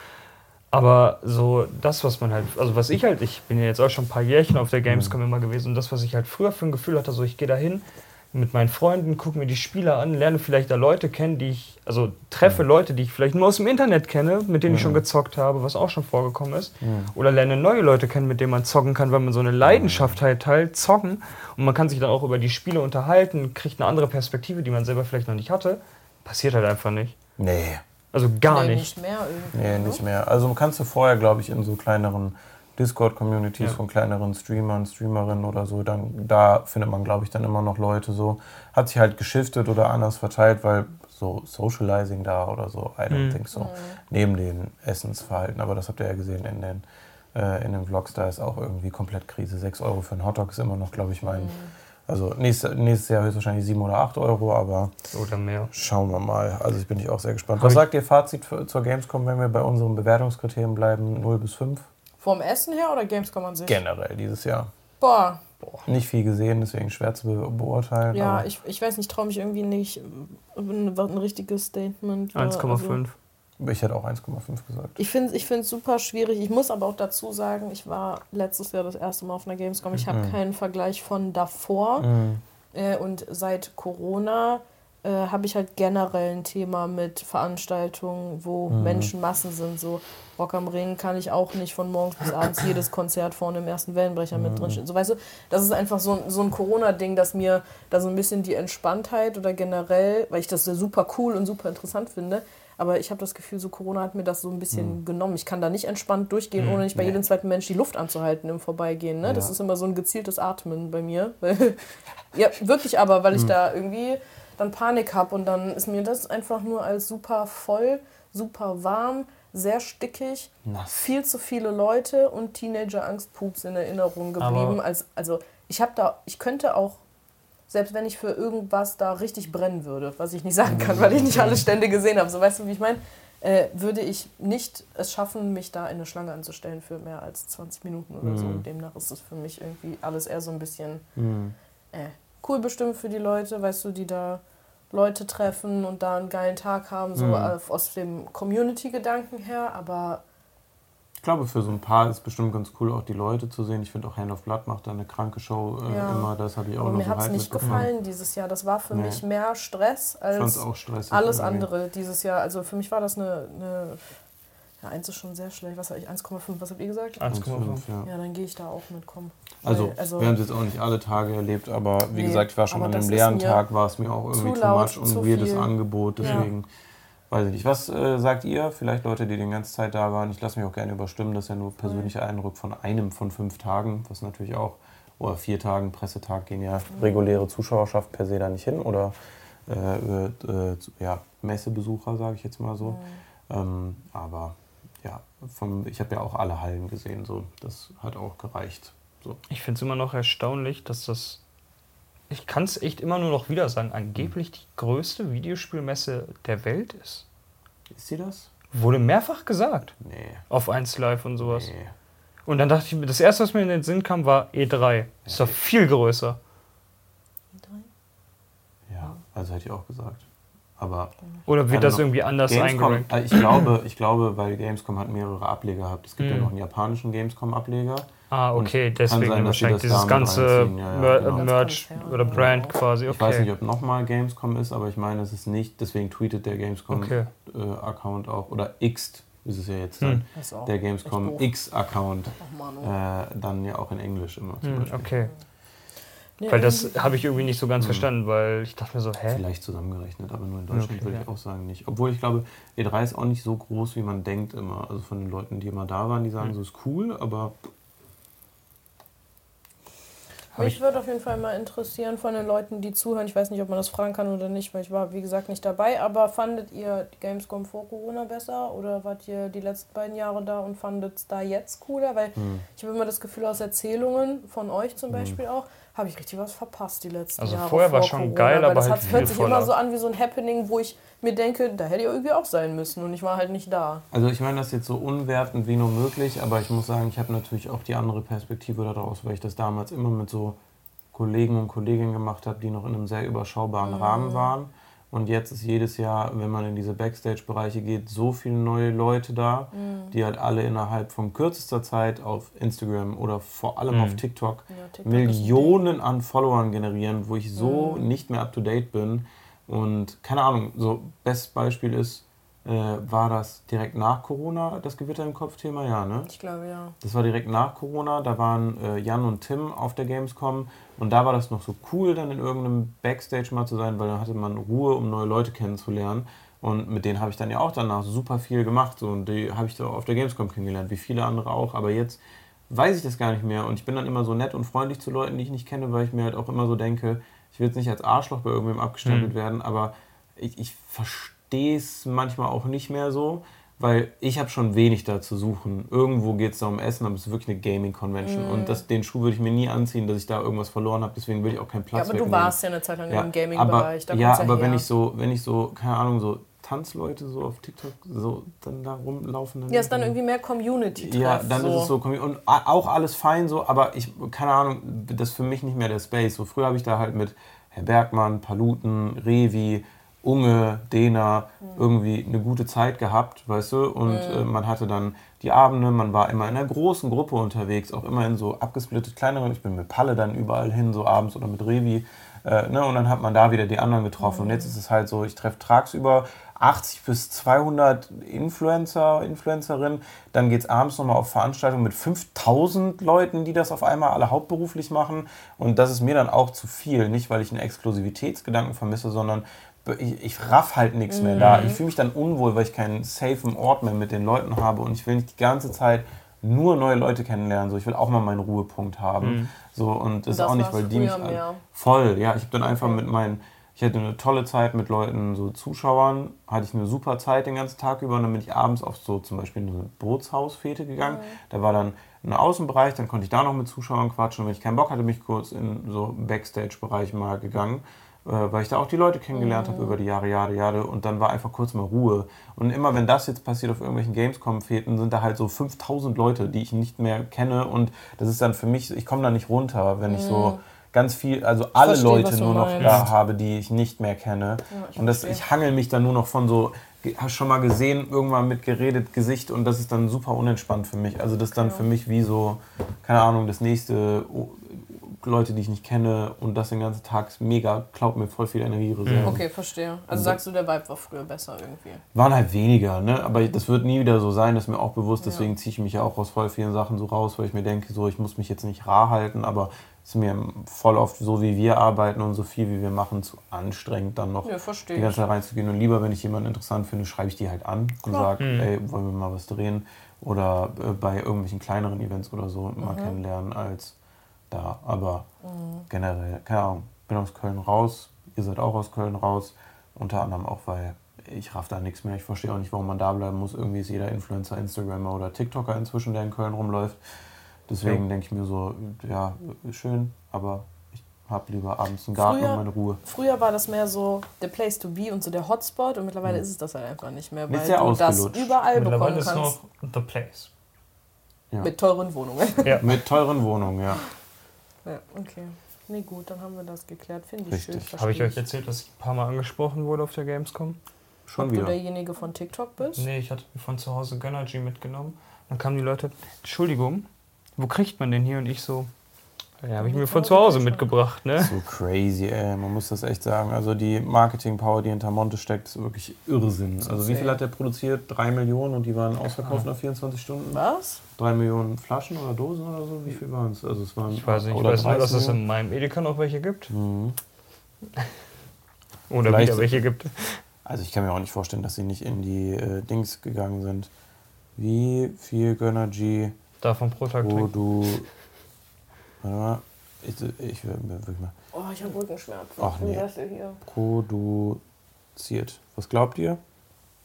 Aber so das, was man halt, also was ich halt, ich bin ja jetzt auch schon ein paar Jährchen auf der Gamescom Mhm. immer gewesen und das, was ich halt früher für ein Gefühl hatte, so ich gehe da hin mit meinen Freunden, gucke mir die Spiele an, lerne vielleicht da Leute kennen, die ich, also treffe Leute, die ich vielleicht nur aus dem Internet kenne, mit denen ich schon gezockt habe, was auch schon vorgekommen ist. Oder lerne neue Leute kennen, mit denen man zocken kann, weil man so eine Leidenschaft halt teilt, zocken. Und man kann sich dann auch über die Spiele unterhalten, kriegt eine andere Perspektive, die man selber vielleicht noch nicht hatte. Passiert halt einfach nicht. Nee, Also gar Nee, nicht. nicht mehr irgendwie. nee, ne? nicht mehr. Also kannst du vorher, glaube ich, in so kleineren Discord-Communities Ja. von kleineren Streamern, Streamerinnen oder so, dann da findet man, glaube ich, dann immer noch Leute so. Hat sich halt geschiftet oder anders verteilt, weil so Socializing da oder so, I don't Mhm. think so. Neben den Essensverhalten, aber das habt ihr ja gesehen in den, äh, in den Vlogs, da ist auch irgendwie komplett Krise. 6 Euro für einen Hotdog ist immer noch, glaube ich, mein. Also nächstes, nächstes Jahr höchstwahrscheinlich 7 oder 8 Euro, aber Oder mehr. schauen wir mal. Also ich bin ich auch sehr gespannt. Was sagt ihr Fazit für, zur Gamescom, wenn wir bei unseren Bewertungskriterien bleiben? 0 bis 5? Vom Essen her oder Gamescom an sich? Generell dieses Jahr. Boah, Nicht viel gesehen, deswegen schwer zu be beurteilen. ja, aber ich, ich weiß nicht, traue mich irgendwie nicht. Ein, ein richtiges Statement. ja, 1,5. Ich hätte auch 1,5 gesagt. Ich finde es ich super schwierig. Ich muss aber auch dazu sagen, ich war letztes Jahr das erste Mal auf einer Gamescom. Ich habe Mhm. keinen Vergleich von davor. Mhm. Äh, und seit Corona äh, habe ich halt generell ein Thema mit Veranstaltungen, wo Mhm. Menschenmassen sind. So Rock am Ring kann ich auch nicht von morgens bis abends jedes Konzert vorne im ersten Wellenbrecher mit Mhm. drin stehen. So, weißt du, das ist einfach so, ein- so ein Corona-Ding, dass mir da so ein bisschen die Entspanntheit oder generell, weil ich das super cool und super interessant finde, aber ich habe das Gefühl, so Corona hat mir das so ein bisschen genommen. Ich kann da nicht entspannt durchgehen, ohne nicht bei Nee. jedem zweiten Mensch die Luft anzuhalten im Vorbeigehen. Ne? Das Ja. ist immer so ein gezieltes Atmen bei mir. Ja, wirklich aber, weil ich da irgendwie dann Panik habe und dann ist mir das einfach nur als super voll, super warm, sehr stickig, Nass. viel zu viele Leute und Teenager-Angstpups in Erinnerung geblieben. Aber- Als, also ich habe da, ich könnte auch, selbst wenn ich für irgendwas da richtig brennen würde, was ich nicht sagen kann, weil ich nicht alle Stände gesehen habe, so weißt du, wie ich meine, äh, würde ich nicht es schaffen, mich da in eine Schlange anzustellen für mehr als 20 Minuten oder so. Mhm. Demnach ist es für mich irgendwie alles eher so ein bisschen Mhm. äh, cool bestimmt für die Leute, weißt du, die da Leute treffen und da einen geilen Tag haben, so Mhm. aus dem Community-Gedanken her, aber glaube, für so ein paar ist bestimmt ganz cool, auch die Leute zu sehen. Ich finde auch Hand of Blood macht da eine kranke Show äh, Ja. immer. Das habe ich auch aber noch mir so hat es nicht gefallen dieses Jahr. Das war für Nee. mich mehr Stress es als auch stressig. alles irgendwie. andere dieses Jahr. Also für mich war das eine, eine ja, eins ist schon sehr schlecht. Was habe ich? 1,5, was habt ihr gesagt? 1,5. Ja. Ja, dann gehe ich da auch mitkommen. Also, Weil, also wir haben es jetzt auch nicht alle Tage erlebt, aber wie Nee, gesagt, ich war schon an einem leeren Tag, war es mir auch irgendwie zu too much und weirdes. Angebot, Ja. Weiß ich nicht. Was äh, sagt ihr? Vielleicht Leute, die die ganze Zeit da waren. Ich lasse mich auch gerne überstimmen, das ist ja nur persönlicher Eindruck von einem von fünf Tagen, was natürlich auch, oder vier Tagen, Pressetag gehen ja reguläre Zuschauerschaft per se da nicht hin oder äh, äh, äh, ja, Messebesucher, sage ich jetzt mal so. Ähm, aber ja, vom, ich habe ja auch alle Hallen gesehen, so das hat auch gereicht. So. Ich finde es immer noch erstaunlich, dass das. Ich kann es echt immer nur noch wieder sagen, angeblich die größte Videospielmesse der Welt ist. Ist sie das? Wurde mehrfach gesagt. Nee. Auf 1 Live und sowas. nee. Und dann dachte ich mir, das erste, was mir in den Sinn kam, war E3. Ist doch viel größer. Ja, also hätte ich auch gesagt. Aber Oder wird das irgendwie anders Gamescom, äh, ich glaube, ich glaube, weil Gamescom hat mehrere Ableger gehabt. Es gibt ja Mhm. noch einen japanischen Gamescom-Ableger. Ah, okay, deswegen sein, wahrscheinlich dieses ganze ja, ja, genau. Merch oder. Brand quasi, Ich weiß nicht, okay. ob nochmal Gamescom ist, aber ich meine, es ist nicht. Deswegen tweetet der Okay. Gamescom-Account auch. Oder X ist es ja jetzt dann. Hm. Auch Der Gamescom. X-Account. Äh, dann ja auch in Englisch immer zum Hm, Beispiel. okay. Nee, Weil das habe ich irgendwie nicht so ganz Mhm. verstanden, weil ich dachte mir so, hä? Vielleicht zusammengerechnet, aber nur in Deutschland Okay, würde ich ja. auch sagen nicht. Obwohl ich glaube, E3 ist auch nicht so groß, wie man denkt immer. Also von den Leuten, die immer da waren, die sagen, Mhm. so ist cool, aber Mich ich- würde auf jeden Fall mal interessieren von den Leuten, die zuhören. Ich weiß nicht, ob man das fragen kann oder nicht, weil ich war, wie gesagt, nicht dabei. Aber fandet ihr Gamescom vor Corona besser oder wart ihr die letzten beiden Jahre da und fandet es da jetzt cooler? Weil hm. ich habe immer das Gefühl, aus Erzählungen von euch zum Beispiel auch, habe ich richtig was verpasst die letzten Also Jahre. vorher war vor schon Corona, geil, aber das halt viel hört sich immer so an wie so ein Happening, wo ich mir denke, da hätte ihr irgendwie auch sein müssen und ich war halt nicht da. Also ich meine das jetzt so unwertend wie nur möglich, aber ich muss sagen, ich habe natürlich auch die andere Perspektive daraus, weil ich das damals immer mit so Kollegen und Kolleginnen gemacht habe, die noch in einem sehr überschaubaren Rahmen waren. Und jetzt ist jedes Jahr, wenn man in diese Backstage-Bereiche geht, so viele neue Leute da, die halt alle innerhalb von kürzester Zeit auf Instagram oder vor allem Mhm. auf TikTok Ja, TikTok Millionen an Followern generieren, wo ich so nicht mehr up to date bin. Und keine Ahnung, so bestes Beispiel ist, äh, war das direkt nach Corona das Gewitter im Kopf-Thema? Ja, ne? Ich glaube, ja. Das war direkt nach Corona, da waren äh, Jan und Tim auf der Gamescom und da war das noch so cool, dann in irgendeinem Backstage mal zu sein, weil dann hatte man Ruhe, um neue Leute kennenzulernen. Und mit denen habe ich dann ja auch danach super viel gemacht so, und die habe ich da auf der Gamescom kennengelernt, wie viele andere auch. Aber jetzt weiß ich das gar nicht mehr und ich bin dann immer so nett und freundlich zu Leuten, die ich nicht kenne, weil ich mir halt auch immer so denke, ich will jetzt nicht als Arschloch bei irgendwem abgestempelt Mhm. werden, aber ich, ich verstehe es manchmal auch nicht mehr so, weil ich habe schon wenig da zu suchen. Irgendwo geht es da um Essen, aber es ist wirklich eine Gaming-Convention. Und das, den Schuh würde ich mir nie anziehen, dass ich da irgendwas verloren habe. Deswegen will ich auch keinen Ja, Platz aber du wegnehmen. warst ja eine Zeit lang ja, im aber, Gaming-Bereich. ja, kommt's aber wenn ich so, wenn ich so, keine Ahnung, so Tanzleute so auf TikTok so dann da rumlaufen. Dann Ja, ist dann irgendwie mehr community ja, dann ist es so und auch alles fein so, aber ich keine Ahnung, das ist für mich nicht mehr der Space. So früher habe ich da halt mit Herr Bergmann, Paluten, Revi, Unge, Dena irgendwie eine gute Zeit gehabt, weißt du? Und äh, man hatte dann die Abende, man war immer in einer großen Gruppe unterwegs, auch immer in so abgesplittet kleineren. Ich bin mit Palle dann überall hin, so abends oder mit Revi. Äh, ne? Und dann hat man da wieder die anderen getroffen. Und jetzt ist es halt so, ich treffe tagsüber 80 bis 200 Influencer, Influencerinnen. Dann geht es abends nochmal auf Veranstaltungen mit 5000 Leuten, die das auf einmal alle hauptberuflich machen. Und das ist mir dann auch zu viel. Nicht, weil ich einen Exklusivitätsgedanken vermisse, sondern ich, ich raff halt nichts mehr da. Ich fühle mich dann unwohl, weil ich keinen safen Ort mehr mit den Leuten habe. Und ich will nicht die ganze Zeit nur neue Leute kennenlernen. So, ich will auch mal meinen Ruhepunkt haben. So, und das ist das auch nicht, weil die mich an- voll, ja, ich habe dann einfach mit meinen, ich hatte eine tolle Zeit mit Leuten, so Zuschauern, hatte ich eine super Zeit den ganzen Tag über und dann bin ich abends auf so zum Beispiel eine Bootshausfete gegangen. Da war dann ein Außenbereich, dann konnte ich da noch mit Zuschauern quatschen und wenn ich keinen Bock hatte, bin ich kurz in so Backstage-Bereich mal gegangen, weil ich da auch die Leute kennengelernt habe über die Jahre, Jahre, Jahre und dann war einfach kurz mal Ruhe. Und immer wenn das jetzt passiert auf irgendwelchen Gamescom-Feten, sind da halt so 5000 Leute, die ich nicht mehr kenne und das ist dann für mich, ich komme da nicht runter, wenn ich so ganz viel, also alle verstehe, Leute nur noch da habe, die ich nicht mehr kenne. ich und das, verstehe. ich hangel mich dann nur noch von so, hast schon mal gesehen, irgendwann mit geredet Gesicht und das ist dann super unentspannt für mich. Also das ist dann für mich wie so, keine Ahnung, das nächste oh, Leute, die ich nicht kenne und das den ganzen Tag ist mega, klaut mir voll viel Energiereserven. Okay, verstehe. Also sagst du, der Vibe war früher besser irgendwie. Waren halt weniger, ne? Aber das wird nie wieder so sein, das ist mir auch bewusst. Ja. Deswegen ziehe ich mich ja auch aus voll vielen Sachen so raus, weil ich mir denke, so, ich muss mich jetzt nicht rar halten, aber es ist mir voll oft so, wie wir arbeiten und so viel, wie wir machen, zu anstrengend, dann noch Ja, die ganze. Zeit reinzugehen. Und lieber, wenn ich jemanden interessant finde, schreibe ich die halt an und sage, ey, wollen wir mal was drehen? Oder äh, bei irgendwelchen kleineren Events oder so mal Mhm. kennenlernen als da. Aber generell, keine Ahnung, bin aus Köln raus, ihr seid auch aus Köln raus. Unter anderem auch, weil ich raff da nichts mehr. Ich verstehe auch nicht, warum man da bleiben muss. Irgendwie ist jeder Influencer, Instagrammer oder TikToker inzwischen, der in Köln rumläuft. Deswegen Ja. denke ich mir so, ja, schön, aber ich habe lieber abends einen Garten Früher- und meine Ruhe. Früher war das mehr so der Place to be und so der Hotspot und mittlerweile ist es das halt einfach nicht mehr, weil Ist du das überall Mittlerweile bekommen ist kannst. noch The Place. Ja. Mit teuren Wohnungen. Ja. Mit teuren Wohnungen, ja. Ja, okay. Nee, gut, dann haben wir das geklärt. Finde ich Richtig. schön. Habe ich euch erzählt, dass ich ein paar Mal angesprochen wurde auf der Gamescom? Schon Ob du wieder. derjenige von TikTok bist? Nee, ich hatte mir von zu Hause Gönnergy mitgenommen. Dann kamen die Leute, Entschuldigung, wo kriegt man den hier? Und ich so, ja, habe ich mir von zu Hause mitgebracht, ne? So crazy, ey. Man muss das echt sagen. Also die Marketing-Power, die hinter Monte steckt, ist wirklich Irrsinn. Also wie viel hat der produziert? Drei Millionen und die waren ausverkauft nach 24 Stunden? Was? Drei Millionen Flaschen oder Dosen oder so? Wie viel waren es? Also es waren Ich weiß nicht, ich oder weiß nur, 30 dass es in meinem Edeka noch welche gibt. Mhm. Oder Vielleicht- wieder welche gibt. Also ich kann mir auch nicht vorstellen, dass sie nicht in die äh, Dings gegangen sind. Wie viel Gönnergy, Davon pro Tag wo trinken. du... Warte mal. Ich, ich wirklich mal... Oh, ich habe Rückenschmerzen. Ach, nee. Wie das hier? Produziert. Was glaubt ihr?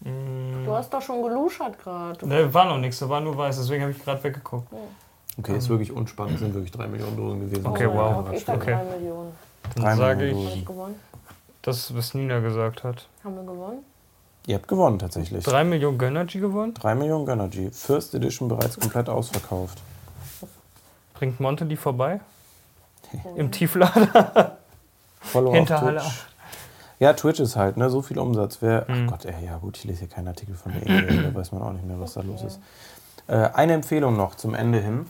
Mm, Du hast doch schon geluschert gerade. Ne, war noch nichts, da war nur weiß, deswegen habe ich gerade weggeguckt. Okay, ist wirklich unspannend. Es sind wirklich drei Millionen Dosen gewesen. Okay, mein wow. Ich sag Okay. 3 Millionen. Dann Drei sage Millionen ich, Habe ich gewonnen? das, was Nina gesagt hat. Haben wir gewonnen? Ihr habt gewonnen tatsächlich. Drei Millionen Gönnergy gewonnen? 3 Millionen Gönnergy. First Edition bereits komplett ausverkauft. Bringt Monte die vorbei? Im Tieflader? Follow auf Hinterhalle. Twitch. Ja, Twitch ist halt, ne? So viel Umsatz. Wer, Mhm. Ach Gott, ey, ja gut, ich lese hier keinen Artikel von der EA, da weiß man auch nicht mehr, was da los ist. Äh, eine Empfehlung noch zum Ende hin.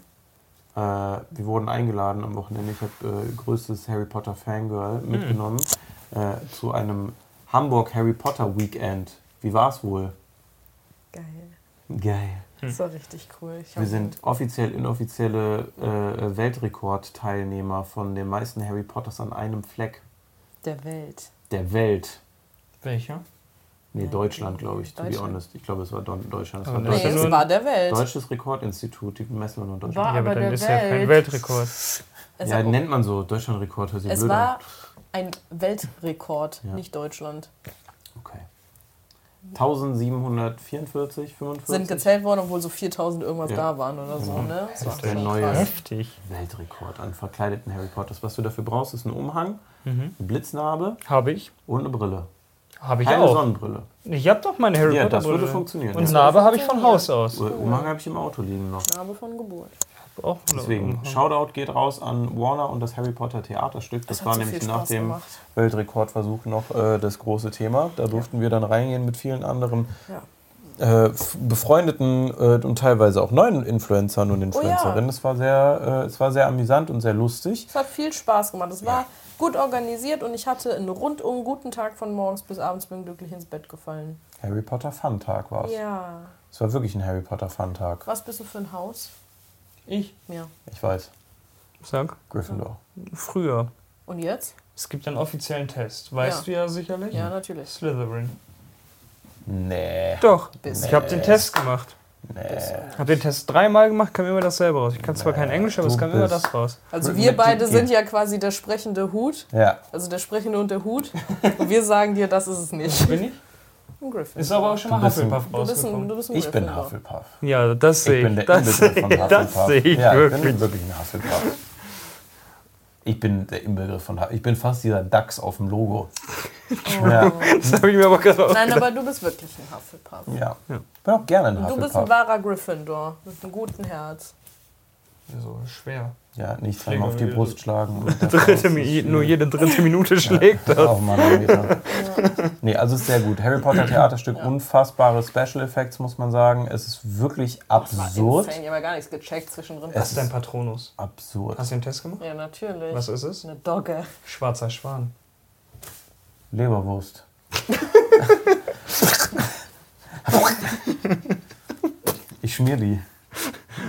Äh, wir wurden eingeladen am Wochenende. Ich habe äh, größtes Harry Potter Fangirl Mhm. mitgenommen äh, zu einem Hamburg Harry Potter Weekend. Wie war's wohl? Geil. Geil. Das war richtig cool. Ich Wir sind offiziell inoffizielle äh, Weltrekordteilnehmer von den meisten Harry Potters an einem Fleck der Welt. der Welt. Welcher? Nee, Deutschland, glaube ich, to be honest. Ich glaube, es war Don Deutschland. Es war Nee, Deutschland. es war der Welt. Deutsches Rekordinstitut, die messen wir nur in Deutschland. War ja, aber aber dann der ist ja kein Welt. Weltrekord. Es, ja, nennt man so. Deutschlandrekord hört sich es blöd war an. ein Weltrekord, Ja. nicht Deutschland. Okay. 1744, 45? Sind gezählt worden, obwohl so 4000 irgendwas Ja. da waren oder so. Genau. Ne? Das war ist der schon neue-. Heftig. Weltrekord an verkleideten Harry Potters. Was du dafür brauchst, ist ein Umhang, Mhm. eine Blitznarbe Habe ich. und eine Brille. Habe ich Keine auch. Sonnenbrille. Ich habe doch meine Harry Ja, Potter das würde Brille. funktionieren. Und ja. Narbe habe ich von Haus aus. Umhang habe ich im Auto liegen noch. Narbe von Geburt. Auch Deswegen, Shoutout geht raus an Warner und das Harry Potter Theaterstück. Das, hat war so nämlich nach dem gemacht. Weltrekordversuch noch äh, das große Thema. Da durften wir dann reingehen mit vielen anderen Ja. äh, befreundeten äh, und teilweise auch neuen Influencern und Influencerinnen. Es war sehr, äh, es war sehr amüsant und sehr lustig. Es hat viel Spaß gemacht. Es war gut organisiert und ich hatte einen rundum guten Tag von morgens bis abends bin glücklich ins Bett gefallen. Harry Potter Fun Tag war es. Ja. Es war wirklich ein Harry Potter Fun Tag. Was bist du für ein Haus? Ich Ja. Ich weiß, sag, Gryffindor. früher. Und jetzt? Es gibt einen offiziellen Test. Weißt Ja. du ja sicherlich? Ja, natürlich. Slytherin. Nee. Doch. Bist Ich habe den Test gemacht. Nee. Habe den Test dreimal gemacht, kam immer dasselbe raus. Ich kann zwar kein Englisch, aber es du kam immer das raus. Also wir beide die- sind ja quasi der sprechende Hut. Ja. Also der sprechende und der Hut. Und wir sagen dir, das ist es nicht. Bin ich? Ein Gryffindor. Ist aber auch schon Du mal bist ein- Hufflepuff Du bist ein, rausgekommen. du bist ein Ich bin. Hufflepuff. Ja, das Ich sehe bin ich. der Das Inbegriff sehe von ich, Hufflepuff. das sehe ich ja, ich wirklich. bin wirklich ein Hufflepuff. Ich bin der Inbegriff von Hufflepuff. Ich bin fast dieser Dachs auf dem Logo. Ja. Das habe ich mir aber gerade auch Nein, aber du bist wirklich ein Hufflepuff. ja. Ich bin auch gerne ein Und du bist ein Hufflepuff. wahrer Gryffindor mit einem guten Herz. so schwer. Ja, nicht zweimal auf die Brust schlagen. Dritte, nur jede dritte Minute schlägt das. Auch Manometer. Nee, also es ist sehr gut. Harry Potter Theaterstück, unfassbare Special Effects, muss man sagen. Es ist wirklich absurd. Ich habe ja gar nichts gecheckt zwischendrin. Es ist dein Patronus? Absurd. Hast du den Test gemacht? ja, natürlich. Was ist es? Eine Dogge. Schwarzer Schwan. Leberwurst. ich schmier die.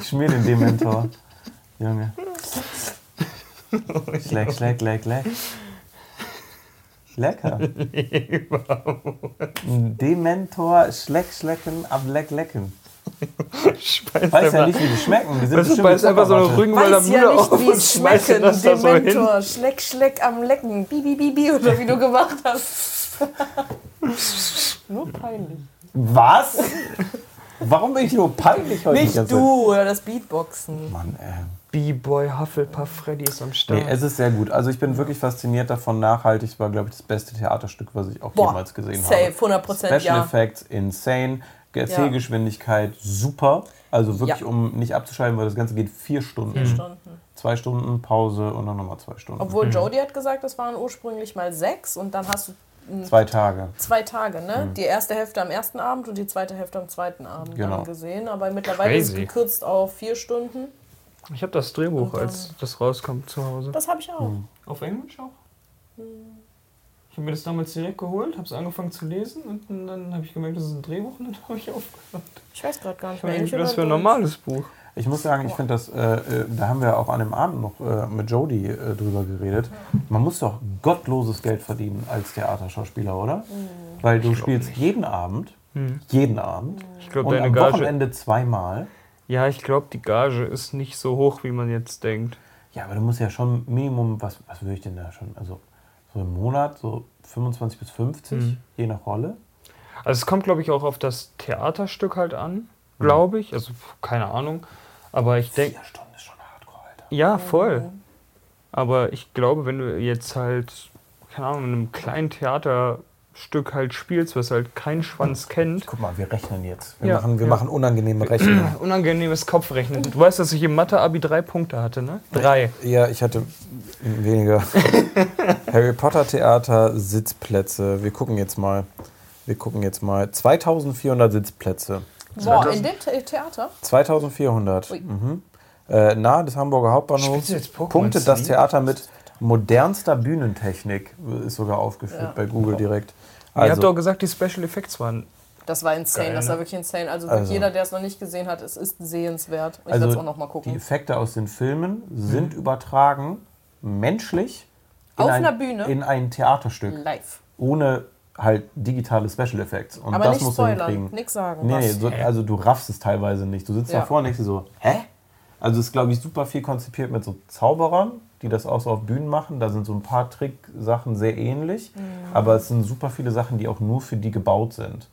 Ich schmier den Dementor. Junge. Schleck, schleck, leck, leck. Lecker. Dementor, schleck, schlecken, ab leck, lecken. Speist Weiß ja nicht, wie die schmecken. Die sind weißt du, beißt einfach so eine. Rügenwalder Weiß ja Mühle nicht, auf wie und es schmeißt schmecken. das da so hin. Dementor, Schleck, Schleck am Lecken. Bi, bi, bi, bi, oder wie du gemacht hast. Nur peinlich. Was? Warum bin ich nur peinlich heute? Nicht du oder das Beatboxen. Mann, ey. B-Boy Hufflepuff Freddy ist am Start. Nee, es ist sehr gut. Also ich bin wirklich fasziniert davon. Nachhaltig war, glaube ich, das beste Theaterstück, was ich auch Boah, jemals gesehen safe, habe. 100 Prozent, Special ja. Effects, insane. Erzählgeschwindigkeit, super. Also wirklich, Ja. um nicht abzuschalten, weil das Ganze geht vier Stunden. Vier Stunden. zwei Stunden Pause und dann nochmal zwei Stunden. Obwohl Jodie hat gesagt, es waren ursprünglich mal sechs und dann hast du Zwei Tage. zwei Tage, ne? Die erste Hälfte am ersten Abend und die zweite Hälfte am zweiten Abend Genau. dann gesehen. Aber mittlerweile ist es Crazy. gekürzt auf vier Stunden. Ich habe das Drehbuch, als das rauskommt, zu Hause. Das habe ich auch. Auf Englisch auch? Ich habe mir das damals direkt geholt, habe es angefangen zu lesen und dann habe ich gemerkt, das ist ein Drehbuch und dann habe ich aufgehört. Ich weiß gerade gar nicht Ich mehr. meine, Englisch das für ein normales Buch. Ich muss sagen, ich finde das, äh, äh, da haben wir auch an dem Abend noch äh, mit Jodie äh, drüber geredet. Man muss doch gottloses Geld verdienen als Theaterschauspieler, oder? Mhm. Weil du spielst jeden Abend, jeden Abend Ich glaube, und deine am Gage. Wochenende zweimal. Ja, ich glaube, die Gage ist nicht so hoch, wie man jetzt denkt. Ja, aber du musst ja schon Minimum, was, was würde ich denn da schon, also so im Monat, so 25 bis 50, Mhm. je nach Rolle. Also es kommt, glaube ich, auch auf das Theaterstück halt an, glaube ich. Also keine Ahnung. Aber ich denke, Vier Stunden ist schon hardcore, Alter. ja, voll. Aber ich glaube, wenn du jetzt halt, keine Ahnung, in einem kleinen Theaterstück halt spielst, was halt kein Schwanz kennt, Guck mal, wir rechnen jetzt. Wir, Ja, machen, wir ja. machen unangenehme Rechnungen. unangenehmes Kopfrechnen. Du weißt, dass ich im Mathe-Abi drei Punkte hatte, ne? Drei. Ja, ich hatte weniger. Harry Potter Theater, Sitzplätze. Wir gucken jetzt mal. Wir gucken jetzt mal. 2400 Sitzplätze. Boah, in dem The Theater? 2400. Ui. Mhm. Äh, nahe des Hamburger Hauptbahnhofs. Punktet das? Theater mit modernster Bühnentechnik. Ist sogar aufgeführt Ja. bei Google direkt. Ihr habt Also, doch gesagt, die Special Effects waren. Das war insane, Geil, das ne? war wirklich insane. Also, Also- jeder, der es noch nicht gesehen hat, es ist sehenswert. Ich Also werde es auch noch mal die gucken. Effekte aus den Filmen sind übertragen menschlich in Auf ein, einer Bühne? in ein Theaterstück. Live. ohne halt digitale Special Effects. Und Aber das nicht musst du spoilern, hinkriegen. nichts sagen. Nee, so, also du raffst es teilweise nicht. Du sitzt Ja. da vorne und denkst dir so, hä? Also es ist, glaube ich, super viel konzipiert mit so Zauberern, die das auch so auf Bühnen machen. Da sind so ein paar Tricksachen sehr ähnlich. Mhm. Aber es sind super viele Sachen, die auch nur für die gebaut sind.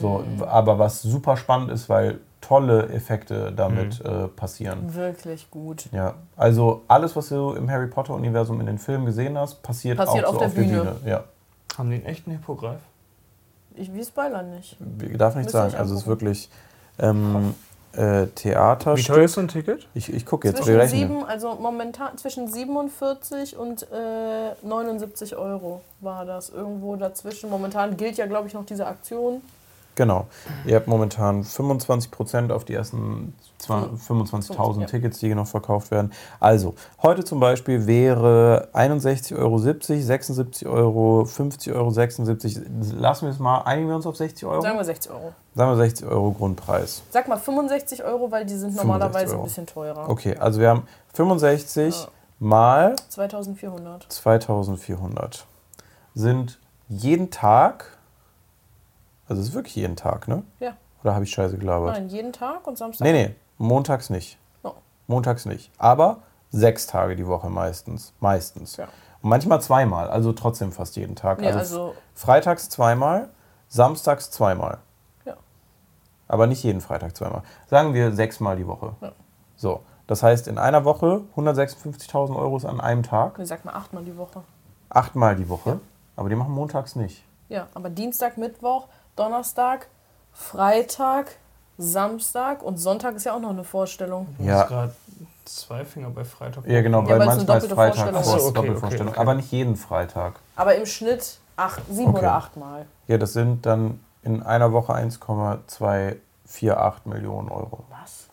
So, Mhm. aber was super spannend ist, weil tolle Effekte damit äh, passieren. Wirklich gut. Ja, also alles, was du im Harry Potter-Universum in den Filmen gesehen hast, passiert, Passiert auch auf so der auf der Bühne. Bühne. Ja. Haben die einen echten Hippogreif? Ich wie spoilern nicht. Ich darf nicht Müsst sagen. Also es ist wirklich ähm, äh, Theater. Wie teuer ist so ein Ticket? Ich, ich gucke jetzt, Zwischen sieben, also momentan zwischen 47 und äh, 79 Euro war das irgendwo dazwischen. Momentan gilt ja, glaube ich, noch diese Aktion. Genau. Ihr habt momentan 25% auf die ersten zwei- 25.000 Ja. Tickets, die noch verkauft werden. Also, heute zum Beispiel wäre 61,70 Euro, 76 Euro, 50 Euro, 76. Lassen wir es mal, einigen wir uns auf 60 Euro? Sagen wir 60 Euro. Sagen wir 60 Euro Grundpreis. Sag mal 65 Euro, weil die sind 65 normalerweise ein bisschen teurer. Okay, also wir haben 65 Ja. mal 2400. 2400 sind jeden Tag, also es ist wirklich jeden Tag, ne? Ja. Oder habe ich Scheiße gelabert? Nein, jeden Tag und Samstag. Nee, nee, montags nicht. Oh. Montags nicht. Aber sechs Tage die Woche meistens. Meistens. Ja. Und manchmal zweimal, also trotzdem fast jeden Tag. Nee, also, also freitags zweimal, samstags zweimal. Ja. Aber nicht jeden Freitag zweimal. Sagen wir sechsmal die Woche. Ja. So, das heißt in einer Woche 156.000 Euro ist an einem Tag. ich sag mal achtmal die Woche. Achtmal die Woche. Aber die machen montags nicht. Ja, aber Dienstag, Mittwoch, Donnerstag, Freitag, Samstag und Sonntag ist ja auch noch eine Vorstellung. Du Ja. gerade zwei Finger bei Freitag. Ja, genau, Ja, weil manchmal ist doppelte Freitag Vorstellung. Okay, Doppelvorstellung. okay, okay. Aber nicht jeden Freitag. Aber im Schnitt acht, sieben Okay. oder achtmal. Ja, das sind dann in einer Woche 1,248 Millionen Euro. Was?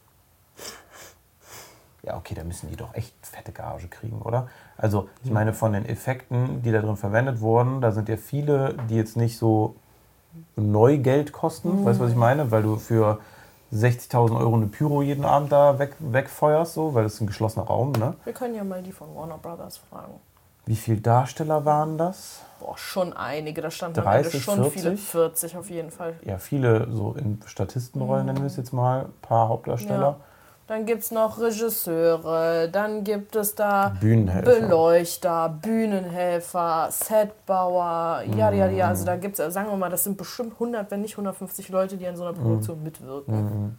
Ja, okay, da müssen die doch echt fette Gage kriegen, oder? Also, ich meine, von den Effekten, die da drin verwendet wurden, da sind ja viele, die jetzt nicht so Neugeld kosten. Weißt du, was ich meine? Weil du für 60.000 Euro eine Pyro jeden Abend da weg, wegfeuerst, so, weil das ist ein geschlossener Raum, ne? Wir können ja mal die von Warner Brothers fragen. Wie viele Darsteller waren das? Boah, schon einige. Da standen am Ende 30, schon 40? viele. 40 auf jeden Fall. Ja, viele so in Statistenrollen, nennen wir es jetzt mal, ein paar Hauptdarsteller. Ja. Dann gibt es noch Regisseure, dann gibt es da Bühnenhelfer. Beleuchter, Bühnenhelfer, Setbauer, ja, ja, ja. Also da gibt es, sagen wir mal, das sind bestimmt 100, wenn nicht 150 Leute, die an so einer Produktion mitwirken.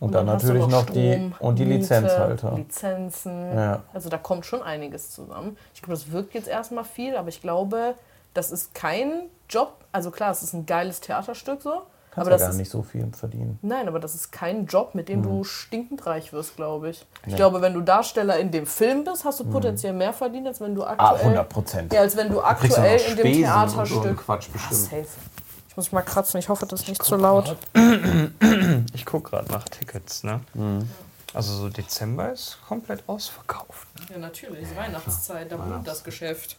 Und, dann, hast du natürlich noch, Strom, die und die Miete, Lizenzhalter. Lizenzen. Ja. Also da kommt schon einiges zusammen. Ich glaube, das wirkt jetzt erstmal viel, aber ich glaube, das ist kein Job. Also klar, es ist ein geiles Theaterstück so, Kannst Aber ja das gar ist- nicht so viel verdienen. Nein, aber das ist kein Job, mit dem du stinkend reich wirst, glaube ich. Ich Nee. glaube, wenn du Darsteller in dem Film bist, hast du potenziell mehr verdient, als wenn du Ah, aktuell. 100 Prozent. Ja, als wenn du du aktuell noch in dem und so Theaterstück. Quatsch Ah, bestimmt. safe. Ich muss mal kratzen, ich hoffe, das ist nicht zu laut. Ich gucke gerade nach Tickets, ne? Also so Dezember ist komplett ausverkauft. Ja, natürlich, ist Weihnachtszeit, da boomt das Geschäft.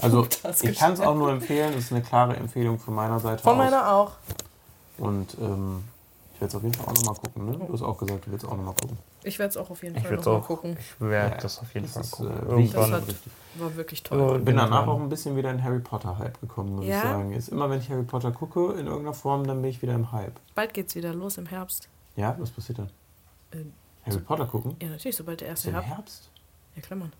Also ich kann es auch nur empfehlen, das ist eine klare Empfehlung von meiner Seite Von aus. meiner auch. Und ähm, ich werde es auf jeden Fall auch nochmal gucken. Ne? Du hast auch gesagt, du willst auch nochmal gucken. Ich werde es auch auf jeden Ich Fall würde noch mal auch gucken. Ich werde Ja, das auf jeden das Fall ist, gucken. äh, Das Irgendwann. hat, war wirklich toll. Ich bin danach auch ein bisschen wieder in Harry Potter-Hype gekommen, muss Ja? ich sagen. Ist immer, wenn ich Harry Potter gucke, in irgendeiner Form, dann bin ich wieder im Hype. Bald geht's wieder los im Herbst. Ja, was passiert dann? Ähm, Harry Potter gucken? Ja, natürlich, sobald der Ist erste im Herbst. Herbst? Ja, Klammern.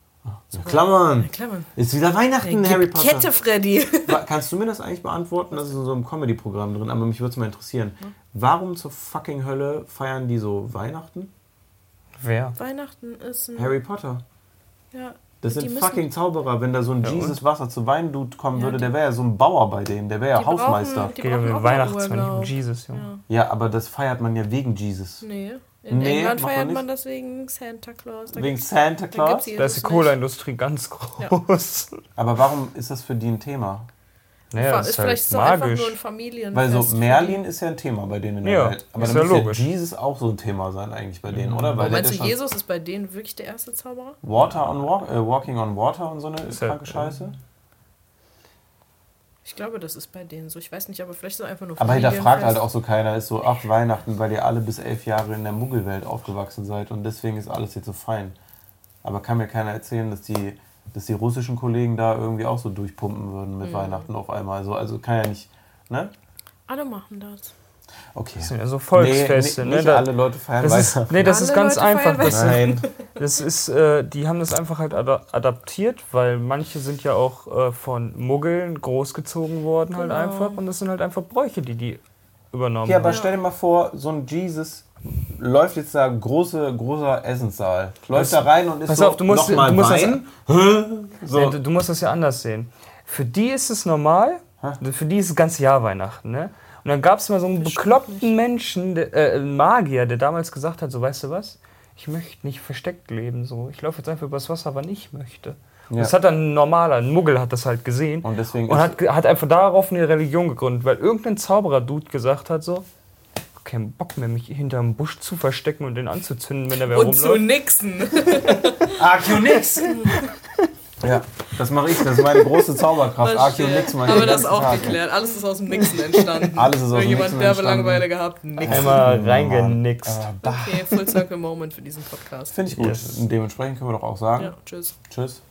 Klammern! Ja, Klammern. Ist wieder Weihnachten, Ja, Harry gib Potter. Kette, Freddy. Kannst du mir das eigentlich beantworten? Das ist in so einem Comedy-Programm drin, aber mich würde es mal interessieren. Warum zur fucking Hölle feiern die so Weihnachten? Wer? Weihnachten ist ein. Harry Potter. Ja, Das sind fucking Zauberer. Wenn da so ein Ja, und? Jesus Wasser zu Weindude kommen Ja, würde, der wäre ja so ein Bauer bei denen. Der wäre ja Die brauchen- Hausmeister. Die Geht ja um brauchen mal Weihnachtsmann, um. Jesus, Junge. Ja. Ja, aber das feiert man ja wegen Jesus. Nee. In Nee, England man feiert man das wegen Santa Claus. Da Wegen Santa da Claus? Da ist die. Kohleindustrie ganz groß. Aber warum ist das für die ein Thema? Naja, ist ist halt vielleicht so einfach magisch. nur ein Familienfest. Weil so Merlin ist ja ein Thema bei denen in der Ja, Welt. Aber ist dann ja müsste logisch. Jesus auch so ein Thema sein eigentlich bei denen, oder? die. Weil Meinst du, ja Jesus ist bei denen wirklich der erste Zauberer? Water on walk, äh, Walking on Water und so eine Ist ja- kranke Scheiße. Ich glaube, das ist bei denen so. Ich weiß nicht, aber vielleicht ist es einfach nur Aber da fragt halt auch so keiner, ist so, ach Weihnachten, weil ihr alle bis elf Jahre in der Muggelwelt aufgewachsen seid und deswegen ist alles jetzt so fein. Aber kann mir keiner erzählen, dass die, dass die russischen Kollegen da irgendwie auch so durchpumpen würden mit Mhm. Weihnachten auf einmal. So, also kann ja nicht, ne? Alle machen das. Okay. Das sind ja so Volksfeste, nee, ne? nicht Da- alle Leute feiern Das ist, Weihnachten. nee, das Alle ist ganz Leute einfach. Das, Nein. das ist, äh, die haben das einfach halt ada adaptiert, weil manche sind ja auch äh, von Muggeln großgezogen worden halt Genau. einfach und das sind halt einfach Bräuche, die die übernommen Ja, aber haben. stell dir mal vor, so ein Jesus läuft jetzt da große, großer Essenssaal. Läuft da rein und ist Pass so, auf, du musst- noch mal du musst das- Wein. so. Nee, du, du musst das ja anders sehen. Für die ist es normal, für die ist das ganze Jahr Weihnachten, ne? Und dann gab es mal so einen bekloppten Menschen, der, äh, einen Magier, der damals gesagt hat, so weißt du was, ich möchte nicht versteckt leben, so. Ich laufe jetzt einfach übers Wasser, wann ich möchte. Und Ja. Das hat dann ein normaler, ein Muggel hat das halt gesehen Und deswegen und hat, hat einfach darauf eine Religion gegründet, weil irgendein Zauberer-Dude gesagt hat, so, keinen Bock mehr, mich hinterm Busch zu verstecken und den anzuzünden, wenn er wer Und zu rumläuft. nixen. Archeonix! Ja, das mache ich. Das ist meine große Zauberkraft. Archeonix, meine Haben wir das auch Tage. geklärt. Alles ist aus dem Nixen entstanden. Alles ist aus dem jemand Nixen Werbelangeweile gehabt, nix. Einmal reingenixt. Äh, Okay, Full Circle Moment für diesen Podcast. Finde ich gut. Yes. Und dementsprechend können wir doch auch sagen, Ja, tschüss. tschüss.